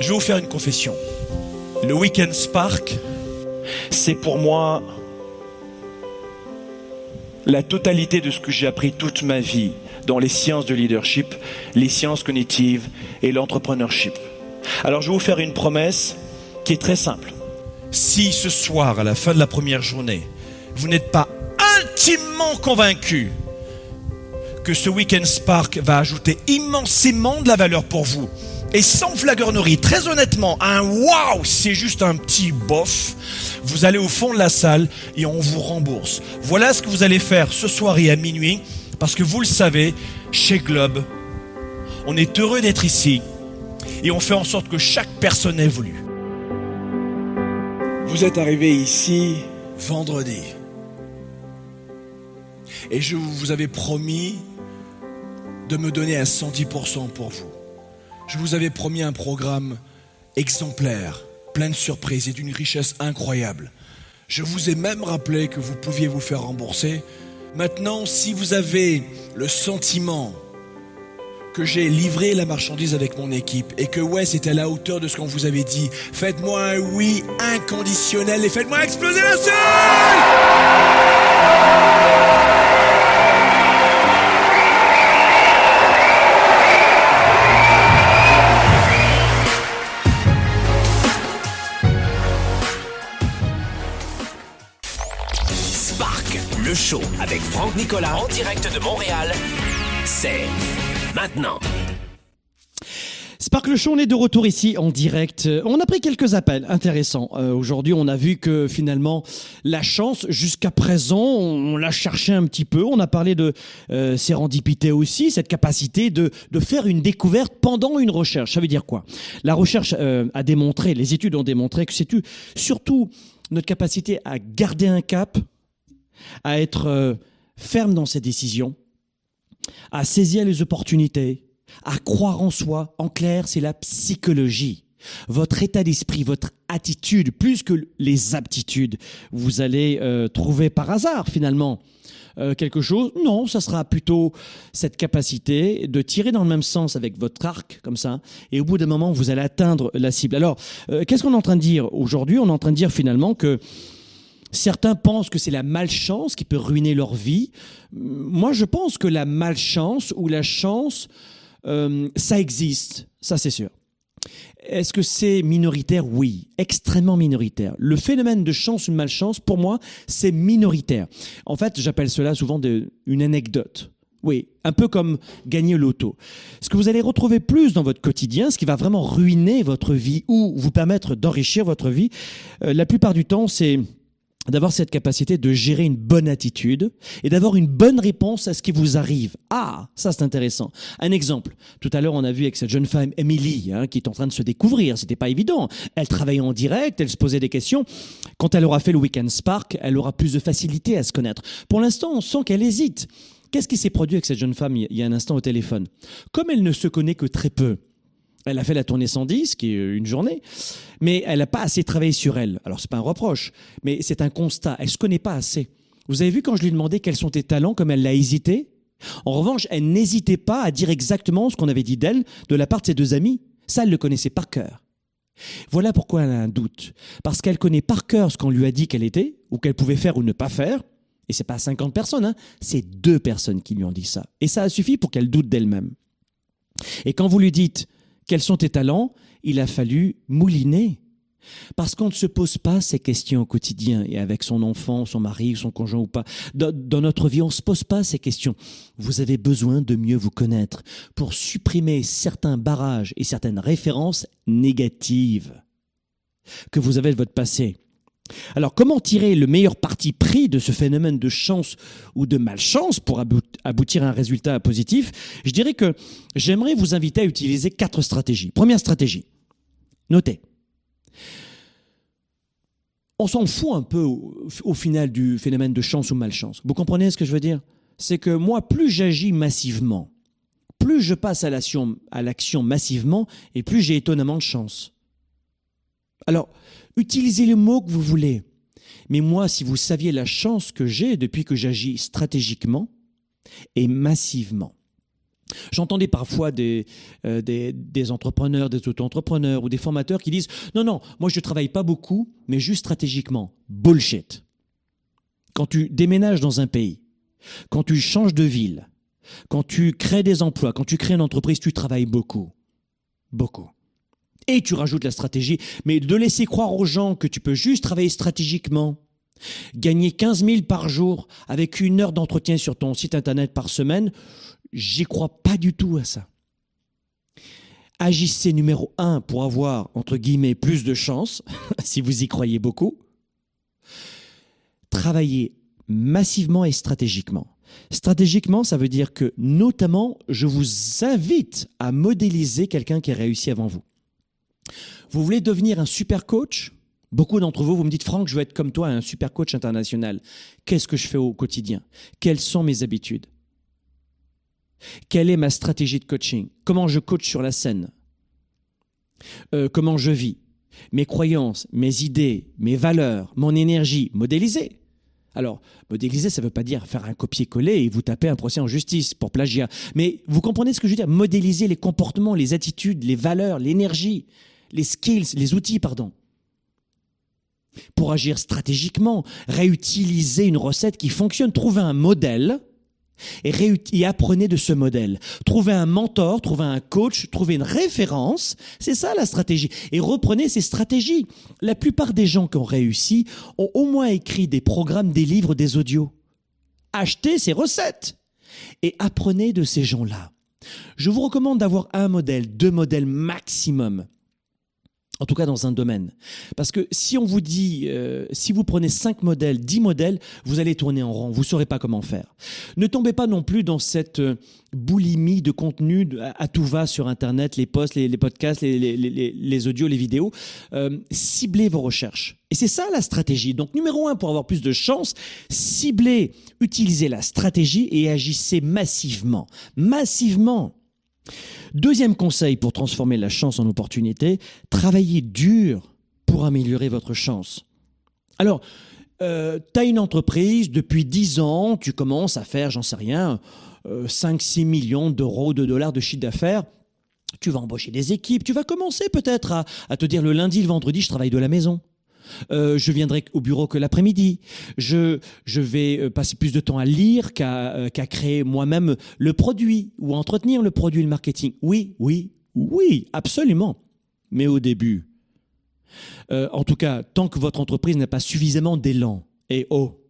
Je vais vous faire une confession. Le Weekend Spark, c'est pour moi la totalité de ce que j'ai appris toute ma vie dans les sciences de leadership, les sciences cognitives et l'entrepreneurship. Alors je vais vous faire une promesse qui est très simple. Si ce soir, à la fin de la première journée, vous n'êtes pas intimement convaincu que ce Weekend Spark va ajouter immensément de la valeur pour vous, et sans flagornerie, très honnêtement, un waouh, c'est juste un petit bof. Vous allez au fond de la salle et on vous rembourse. Voilà ce que vous allez faire ce soir et à minuit, parce que vous le savez, chez Globe, on est heureux d'être ici et on fait en sorte que chaque personne évolue. Vous êtes arrivé ici vendredi. Et je vous avais promis de me donner à 110% pour vous. Je vous avais promis un programme exemplaire, plein de surprises et d'une richesse incroyable. Je vous ai même rappelé que vous pouviez vous faire rembourser. Maintenant, si vous avez le sentiment que j'ai livré la marchandise avec mon équipe et que ouais, c'était à la hauteur de ce qu'on vous avait dit, faites-moi un oui inconditionnel et faites-moi exploser la salle show avec Franck Nicolas en direct de Montréal, c'est maintenant. Sparkle Show, on est de retour ici en direct. On a pris quelques appels intéressants. Euh, aujourd'hui, on a vu que finalement, la chance, jusqu'à présent, on, l'a cherché un petit peu. On a parlé de euh, sérendipité aussi, cette capacité de, faire une découverte pendant une recherche. Ça veut dire quoi? La recherche euh, a démontré, les études ont démontré que c'est surtout notre capacité à garder un cap, à être euh, ferme dans ses décisions, à saisir les opportunités, à croire en soi. En clair, c'est la psychologie. Votre état d'esprit, votre attitude, plus que les aptitudes, vous allez euh, trouver par hasard finalement euh, quelque chose. Non, ça sera plutôt cette capacité de tirer dans le même sens avec votre arc, comme ça, et au bout d'un moment, vous allez atteindre la cible. Alors, qu'est-ce qu'on est en train de dire aujourd'hui? On est en train de dire finalement que Certains pensent que c'est la malchance qui peut ruiner leur vie. Moi, je pense que la malchance ou la chance, euh, ça existe, ça c'est sûr. Est-ce que c'est minoritaire? Oui, extrêmement minoritaire. Le phénomène de chance ou de malchance, pour moi, c'est minoritaire. En fait, j'appelle cela souvent une anecdote. Oui, un peu comme gagner l'auto. Ce que vous allez retrouver plus dans votre quotidien, ce qui va vraiment ruiner votre vie ou vous permettre d'enrichir votre vie, euh, la plupart du temps, c'est d'avoir cette capacité de gérer une bonne attitude et d'avoir une bonne réponse à ce qui vous arrive. Ah, ça c'est intéressant. Un exemple. Tout à l'heure, on a vu avec cette jeune femme, Emily, hein, qui est en train de se découvrir. C'était pas évident. Elle travaillait en direct, elle se posait des questions. Quand elle aura fait le Weekend Spark, elle aura plus de facilité à se connaître. Pour l'instant, on sent qu'elle hésite. Qu'est-ce qui s'est produit avec cette jeune femme il y a un instant au téléphone? Comme elle ne se connaît que très peu, elle a fait la tournée 110, qui est une journée, mais elle n'a pas assez travaillé sur elle. Alors c'est pas un reproche, mais c'est un constat. Elle se connaît pas assez. Vous avez vu quand je lui demandais quels sont tes talents, comme elle l'a hésité? En revanche, elle n'hésitait pas à dire exactement ce qu'on avait dit d'elle de la part de ses deux amis. Ça, elle le connaissait par cœur. Voilà pourquoi elle a un doute. Parce qu'elle connaît par cœur ce qu'on lui a dit qu'elle était, ou qu'elle pouvait faire ou ne pas faire. Et c'est pas 50 personnes, hein, c'est deux personnes qui lui ont dit ça. Et ça a suffi pour qu'elle doute d'elle-même. Et quand vous lui dites, quels sont tes talents Il a fallu mouliner. Parce qu'on ne se pose pas ces questions au quotidien et avec son enfant, son mari, son conjoint ou pas. Dans, notre vie, on ne se pose pas ces questions. Vous avez besoin de mieux vous connaître pour supprimer certains barrages et certaines références négatives que vous avez de votre passé. Alors, comment tirer le meilleur parti pris de ce phénomène de chance ou de malchance pour aboutir à un résultat positif? Je dirais que j'aimerais vous inviter à utiliser quatre stratégies. Première stratégie, notez. On s'en fout un peu au, final du phénomène de chance ou malchance. Vous comprenez ce que je veux dire? C'est que moi, plus j'agis massivement, plus je passe à l'action massivement, et plus j'ai étonnamment de chance. Alors, Utilisez les mots que vous voulez. Mais moi, si vous saviez la chance que j'ai depuis que j'agis stratégiquement et massivement. J'entendais parfois des, euh, des, entrepreneurs, des auto-entrepreneurs ou des formateurs qui disent Non, non, moi je ne travaille pas beaucoup, mais juste stratégiquement. Bullshit. Quand tu déménages dans un pays, quand tu changes de ville, quand tu crées des emplois, quand tu crées une entreprise, tu travailles beaucoup. Beaucoup et tu rajoutes la stratégie. Mais de laisser croire aux gens que tu peux juste travailler stratégiquement, gagner 15 000 par jour avec une heure d'entretien sur ton site internet par semaine, j'y crois pas du tout à ça. Agissez numéro un pour avoir, entre guillemets, plus de chance, *laughs* si vous y croyez beaucoup. Travaillez massivement et stratégiquement. Stratégiquement, ça veut dire que, notamment, je vous invite à modéliser quelqu'un qui a réussi avant vous. Vous voulez devenir un super coach? Beaucoup d'entre vous, vous me dites, Franck, je veux être comme toi, un super coach international. Qu'est-ce que je fais au quotidien? Quelles sont mes habitudes? Quelle est ma stratégie de coaching? Comment je coach sur la scène? Euh, Comment je vis? Mes croyances, mes idées, mes valeurs, mon énergie, modéliser. Alors, modéliser, ça ne veut pas dire faire un copier-coller et vous taper un procès en justice pour plagiat. Mais vous comprenez ce que je veux dire? Modéliser les comportements, les attitudes, les valeurs, l'énergie, les skills, les outils, pardon. Pour agir stratégiquement, réutiliser une recette qui fonctionne, trouver un modèle et, apprenez de ce modèle. Trouvez un mentor, trouvez un coach, trouvez une référence. C'est ça la stratégie. Et reprenez ces stratégies. La plupart des gens qui ont réussi ont au moins écrit des programmes, des livres, des audios. Achetez ces recettes et apprenez de ces gens-là. Je vous recommande d'avoir un modèle, deux modèles maximum. En tout cas dans un domaine. Parce que si on vous dit, euh, si vous prenez 5 modèles, 10 modèles, vous allez tourner en rond, vous ne saurez pas comment faire. Ne tombez pas non plus dans cette euh, boulimie de contenu à, tout va sur Internet, les posts, les, podcasts, les, audios, les vidéos. Euh, ciblez vos recherches. Et c'est ça la stratégie. Donc numéro un, pour avoir plus de chance, ciblez, utilisez la stratégie et agissez massivement. Massivement. Deuxième conseil pour transformer la chance en opportunité, travaillez dur pour améliorer votre chance. Alors, euh, tu as une entreprise, depuis 10 ans, tu commences à faire, j'en sais rien, 5-6 euh, millions d'euros, de dollars de chiffre d'affaires. Tu vas embaucher des équipes, tu vas commencer peut-être à, à te dire le lundi, le vendredi, je travaille de la maison. Euh, je viendrai au bureau que l'après-midi. Je, je vais euh, passer plus de temps à lire euh, qu'à créer moi-même le produit ou à entretenir le produit, le marketing. Oui, oui, oui, absolument. mais au début. Euh, en tout cas, tant que votre entreprise n'a pas suffisamment d'élan. Et oh,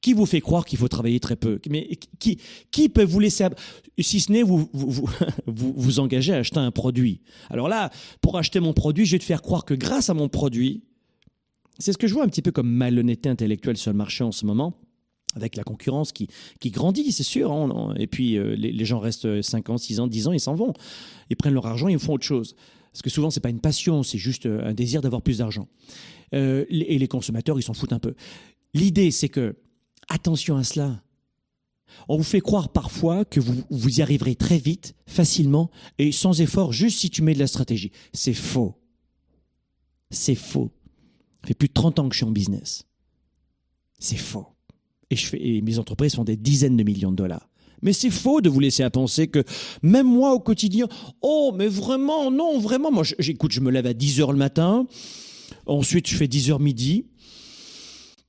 qui vous fait croire qu'il faut travailler très peu? Mais qui, qui peut vous laisser, si ce n'est vous vous, *laughs* vous vous engager à acheter un produit? Alors là, pour acheter mon produit, je vais te faire croire que grâce à mon produit, c'est ce que je vois un petit peu comme malhonnêteté intellectuelle sur le marché en ce moment avec la concurrence qui, grandit, c'est sûr. Hein, et puis, euh, les, gens restent 5 ans, 6 ans, 10 ans, ils s'en vont. Ils prennent leur argent, ils font autre chose. Parce que souvent, ce n'est pas une passion, c'est juste euh, un désir d'avoir plus d'argent. Euh, et les consommateurs, ils s'en foutent un peu. L'idée, c'est que, attention à cela. On vous fait croire parfois que vous, vous y arriverez très vite, facilement, et sans effort, juste si tu mets de la stratégie. C'est faux. C'est faux. Ça fait plus de 30 ans que je suis en business. C'est faux et, mes entreprises font des dizaines de millions de dollars. Mais c'est faux de vous laisser à penser que même moi au quotidien, oh mais vraiment, non, vraiment, moi j'écoute, je me lève à 10 heures le matin, ensuite je fais 10 heures midi,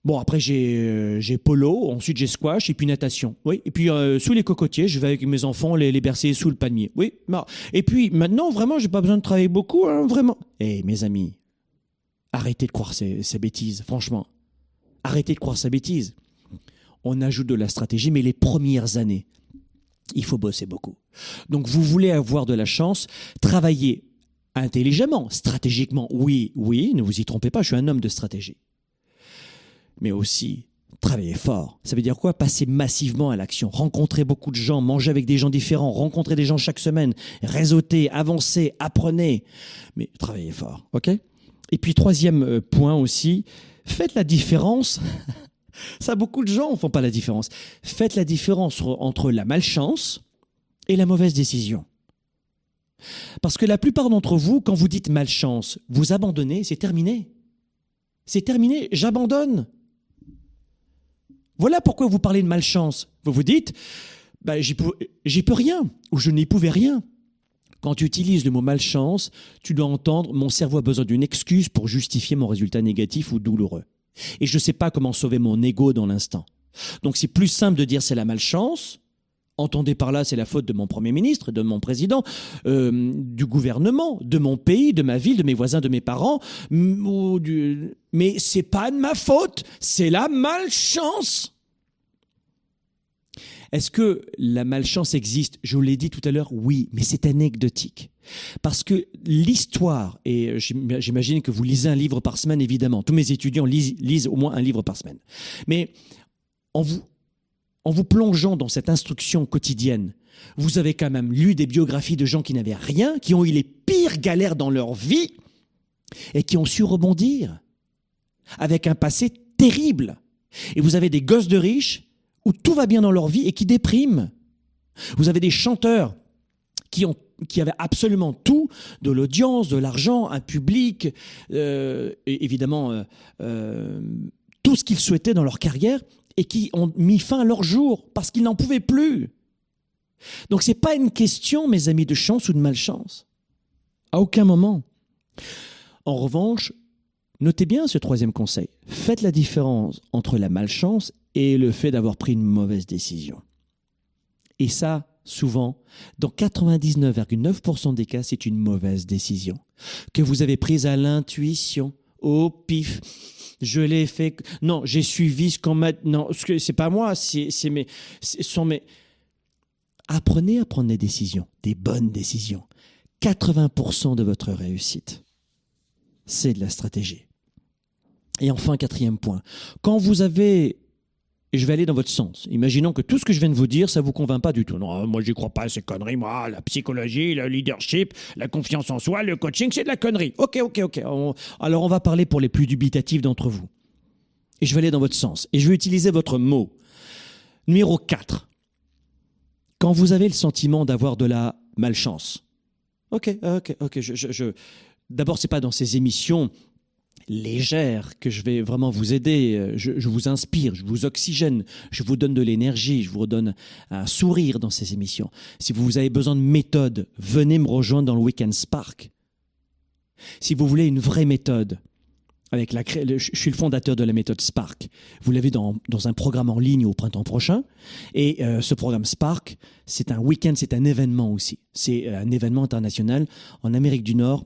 Bon, après, j'ai, euh, j'ai polo, ensuite j'ai squash et puis natation. Oui. Et puis, euh, sous les cocotiers, je vais avec mes enfants les, les bercer sous le panier. Oui. Et puis, maintenant, vraiment, j'ai pas besoin de travailler beaucoup, hein, vraiment. Eh, mes amis, arrêtez de croire ces, ces bêtises, franchement. Arrêtez de croire ces bêtises on ajoute de la stratégie, mais les premières années, il faut bosser beaucoup. Donc vous voulez avoir de la chance, travailler intelligemment, stratégiquement, oui, oui, ne vous y trompez pas, je suis un homme de stratégie. Mais aussi, travailler fort. Ça veut dire quoi? Passer massivement à l'action, rencontrer beaucoup de gens, manger avec des gens différents, rencontrer des gens chaque semaine, réseauter, avancer, apprenez. Mais travaillez fort, ok? Et puis troisième euh, point aussi, faites la différence *laughs* Ça, beaucoup de gens ne font pas la différence. Faites la différence entre la malchance et la mauvaise décision. Parce que la plupart d'entre vous, quand vous dites malchance, vous abandonnez, c'est terminé. C'est terminé, j'abandonne. Voilà pourquoi vous parlez de malchance. Vous vous dites, bah, j'y peux rien, ou je n'y pouvais rien. Quand tu utilises le mot malchance, tu dois entendre mon cerveau a besoin d'une excuse pour justifier mon résultat négatif ou douloureux. Et je ne sais pas comment sauver mon ego dans l'instant. Donc c'est plus simple de dire c'est la malchance. Entendez par là, c'est la faute de mon Premier ministre, de mon président, euh, du gouvernement, de mon pays, de ma ville, de mes voisins, de mes parents. Ou du... Mais c'est pas de ma faute, c'est la malchance. Est-ce que la malchance existe? Je vous l'ai dit tout à l'heure, oui, mais c'est anecdotique. Parce que l'histoire, et j'imagine que vous lisez un livre par semaine, évidemment, tous mes étudiants lisent, au moins un livre par semaine. Mais en vous, en vous plongeant dans cette instruction quotidienne, vous avez quand même lu des biographies de gens qui n'avaient rien, qui ont eu les pires galères dans leur vie, et qui ont su rebondir avec un passé terrible. Et vous avez des gosses de riches où tout va bien dans leur vie et qui dépriment. Vous avez des chanteurs qui ont qui avaient absolument tout, de l'audience, de l'argent, un public, euh, et évidemment euh, euh, tout ce qu'ils souhaitaient dans leur carrière, et qui ont mis fin à leur jour parce qu'ils n'en pouvaient plus. Donc c'est pas une question, mes amis, de chance ou de malchance. À aucun moment. En revanche, notez bien ce troisième conseil. Faites la différence entre la malchance et le fait d'avoir pris une mauvaise décision. Et ça, souvent, dans 99,9% des cas, c'est une mauvaise décision que vous avez prise à l'intuition, au pif. Je l'ai fait. Non, j'ai suivi ce qu'on m'a. Non, c'est pas moi, c'est mes, sont mes. Apprenez à prendre des décisions, des bonnes décisions. 80% de votre réussite, c'est de la stratégie. Et enfin, quatrième point, quand vous avez et je vais aller dans votre sens. Imaginons que tout ce que je viens de vous dire, ça vous convainc pas du tout. Non, moi j'y crois pas à ces conneries. Moi, la psychologie, le leadership, la confiance en soi, le coaching, c'est de la connerie. Ok, ok, ok. alors on va parler pour les plus dubitatifs d'entre vous. Et je vais aller dans votre sens. Et je vais utiliser votre mot. Numéro 4. Quand vous avez le sentiment d'avoir de la malchance. Ok, ok, ok. Je, je, je... D'abord, c'est pas dans ces émissions légère, que je vais vraiment vous aider. Je, vous inspire, je vous oxygène, je vous donne de l'énergie, je vous redonne un sourire dans ces émissions. Si vous avez besoin de méthode, venez me rejoindre dans le Weekend Spark. Si vous voulez une vraie méthode, avec la, je suis le fondateur de la méthode Spark. Vous l'avez dans, un programme en ligne au printemps prochain. Et euh, ce programme Spark, c'est un week-end, c'est un événement aussi. C'est euh, un événement international en Amérique du Nord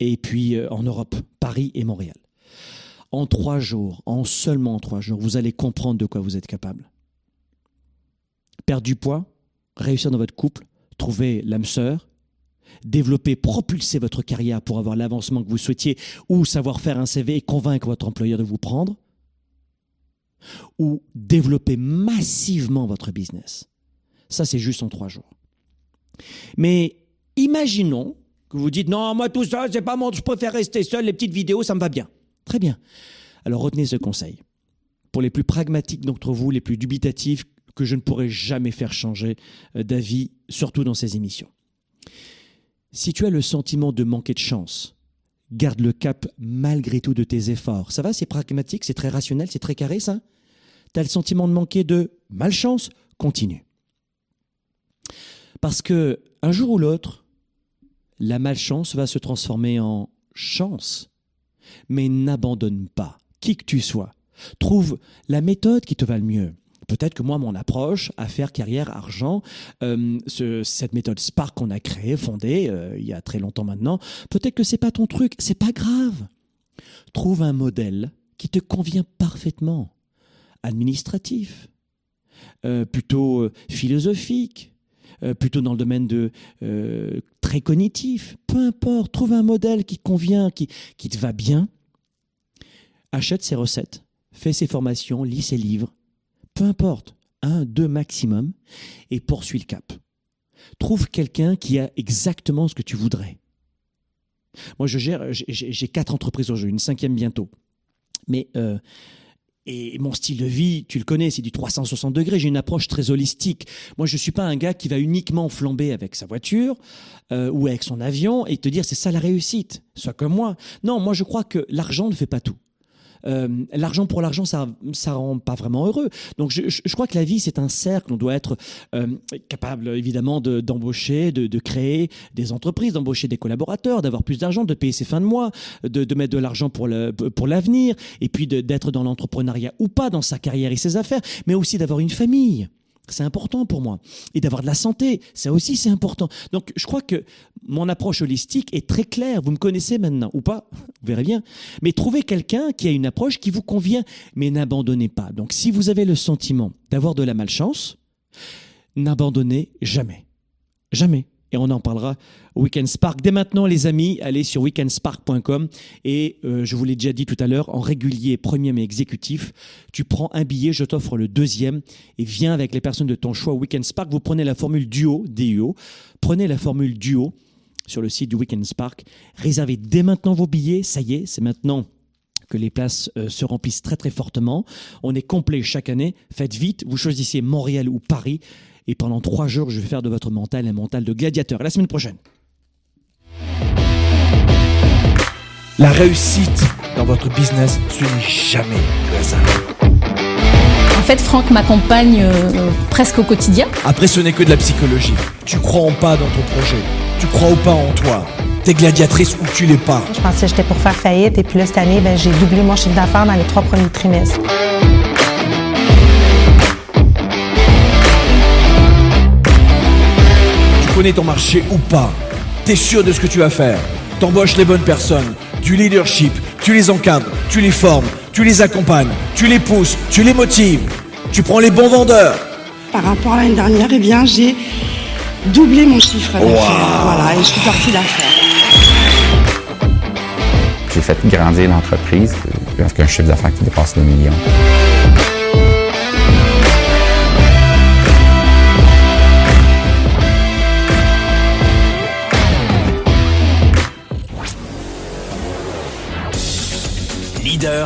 et puis euh, en Europe, Paris et Montréal. En trois jours, en seulement trois jours, vous allez comprendre de quoi vous êtes capable. Perdre du poids, réussir dans votre couple, trouver l'âme sœur, développer, propulser votre carrière pour avoir l'avancement que vous souhaitiez, ou savoir faire un CV et convaincre votre employeur de vous prendre, ou développer massivement votre business. Ça, c'est juste en trois jours. Mais imaginons que vous dites non, moi tout ça, c'est pas mon, je préfère rester seul, les petites vidéos, ça me va bien. Très bien. Alors retenez ce conseil. Pour les plus pragmatiques d'entre vous, les plus dubitatifs, que je ne pourrai jamais faire changer euh, d'avis, surtout dans ces émissions. Si tu as le sentiment de manquer de chance, garde le cap malgré tout de tes efforts. Ça va, c'est pragmatique, c'est très rationnel, c'est très carré ça? Tu as le sentiment de manquer de malchance? Continue. Parce que un jour ou l'autre, la malchance va se transformer en chance. Mais n'abandonne pas, qui que tu sois. Trouve la méthode qui te va le mieux. Peut-être que moi, mon approche à faire carrière argent, euh, cette méthode Spark qu'on a créée, fondée euh, il y a très longtemps maintenant, peut-être que c'est pas ton truc, c'est pas grave. Trouve un modèle qui te convient parfaitement, administratif, euh, plutôt philosophique, plutôt dans le domaine de très cognitif, peu importe, trouve un modèle qui convient, qui, qui te va bien, achète ses recettes, fais ses formations, lis ses livres, peu importe, un, deux maximum, et poursuis le cap. Trouve quelqu'un qui a exactement ce que tu voudrais. Moi, je gère, j'ai quatre entreprises aujourd'hui, une cinquième bientôt. Mais euh, et mon style de vie, tu le connais, c'est du 360 degrés. J'ai une approche très holistique. Moi, je suis pas un gars qui va uniquement flamber avec sa voiture euh, ou avec son avion et te dire c'est ça la réussite. Soit comme moi. Non, moi je crois que l'argent ne fait pas tout. Euh, l'argent pour l'argent, ça ça rend pas vraiment heureux. Donc je, crois que la vie c'est un cercle. On doit être euh, capable évidemment d'embaucher, de, de, créer des entreprises, d'embaucher des collaborateurs, d'avoir plus d'argent, de payer ses fins de mois, de, de mettre de l'argent pour pour l'avenir, et puis d'être dans l'entrepreneuriat ou pas dans sa carrière et ses affaires, mais aussi d'avoir une famille. C'est important pour moi. Et d'avoir de la santé, ça aussi c'est important. Donc je crois que mon approche holistique est très claire. Vous me connaissez maintenant, ou pas, vous verrez bien. Mais trouvez quelqu'un qui a une approche qui vous convient, mais n'abandonnez pas. Donc si vous avez le sentiment d'avoir de la malchance, n'abandonnez jamais. Jamais et on en parlera au Weekend Spark. Dès maintenant, les amis, allez sur weekendspark.com et euh, je vous l'ai déjà dit tout à l'heure, en régulier, premier mais exécutif, tu prends un billet, je t'offre le deuxième et viens avec les personnes de ton choix au Weekend Spark. Vous prenez la formule duo, DUO, prenez la formule duo sur le site du Weekend Spark, réservez dès maintenant vos billets, ça y est, c'est maintenant que les places euh, se remplissent très très fortement. On est complet chaque année. Faites vite, vous choisissez Montréal ou Paris et pendant trois jours, je vais faire de votre mental un mental de gladiateur. À la semaine prochaine. La réussite dans votre business, ce n'est jamais le hasard. En fait, Franck m'accompagne euh, presque au quotidien. Après, ce n'est que de la psychologie. Tu crois en pas dans ton projet. Tu crois ou pas en toi. T'es gladiatrice ou tu l'es pas. Je pensais que j'étais pour faire faillite et puis là, cette année, ben, j'ai doublé mon chiffre d'affaires dans les trois premiers trimestres. Connais ton marché ou pas. T'es sûr de ce que tu vas faire. T'embauches les bonnes personnes, du leadership, tu les encadres, tu les formes, tu les accompagnes, tu les pousses, tu les motives. Tu prends les bons vendeurs. Par rapport à l'année dernière, eh bien, j'ai doublé mon chiffre d'affaires. Voilà, et je suis partie d'affaires. J'ai fait grandir l'entreprise avec un chiffre d'affaires qui dépasse le million.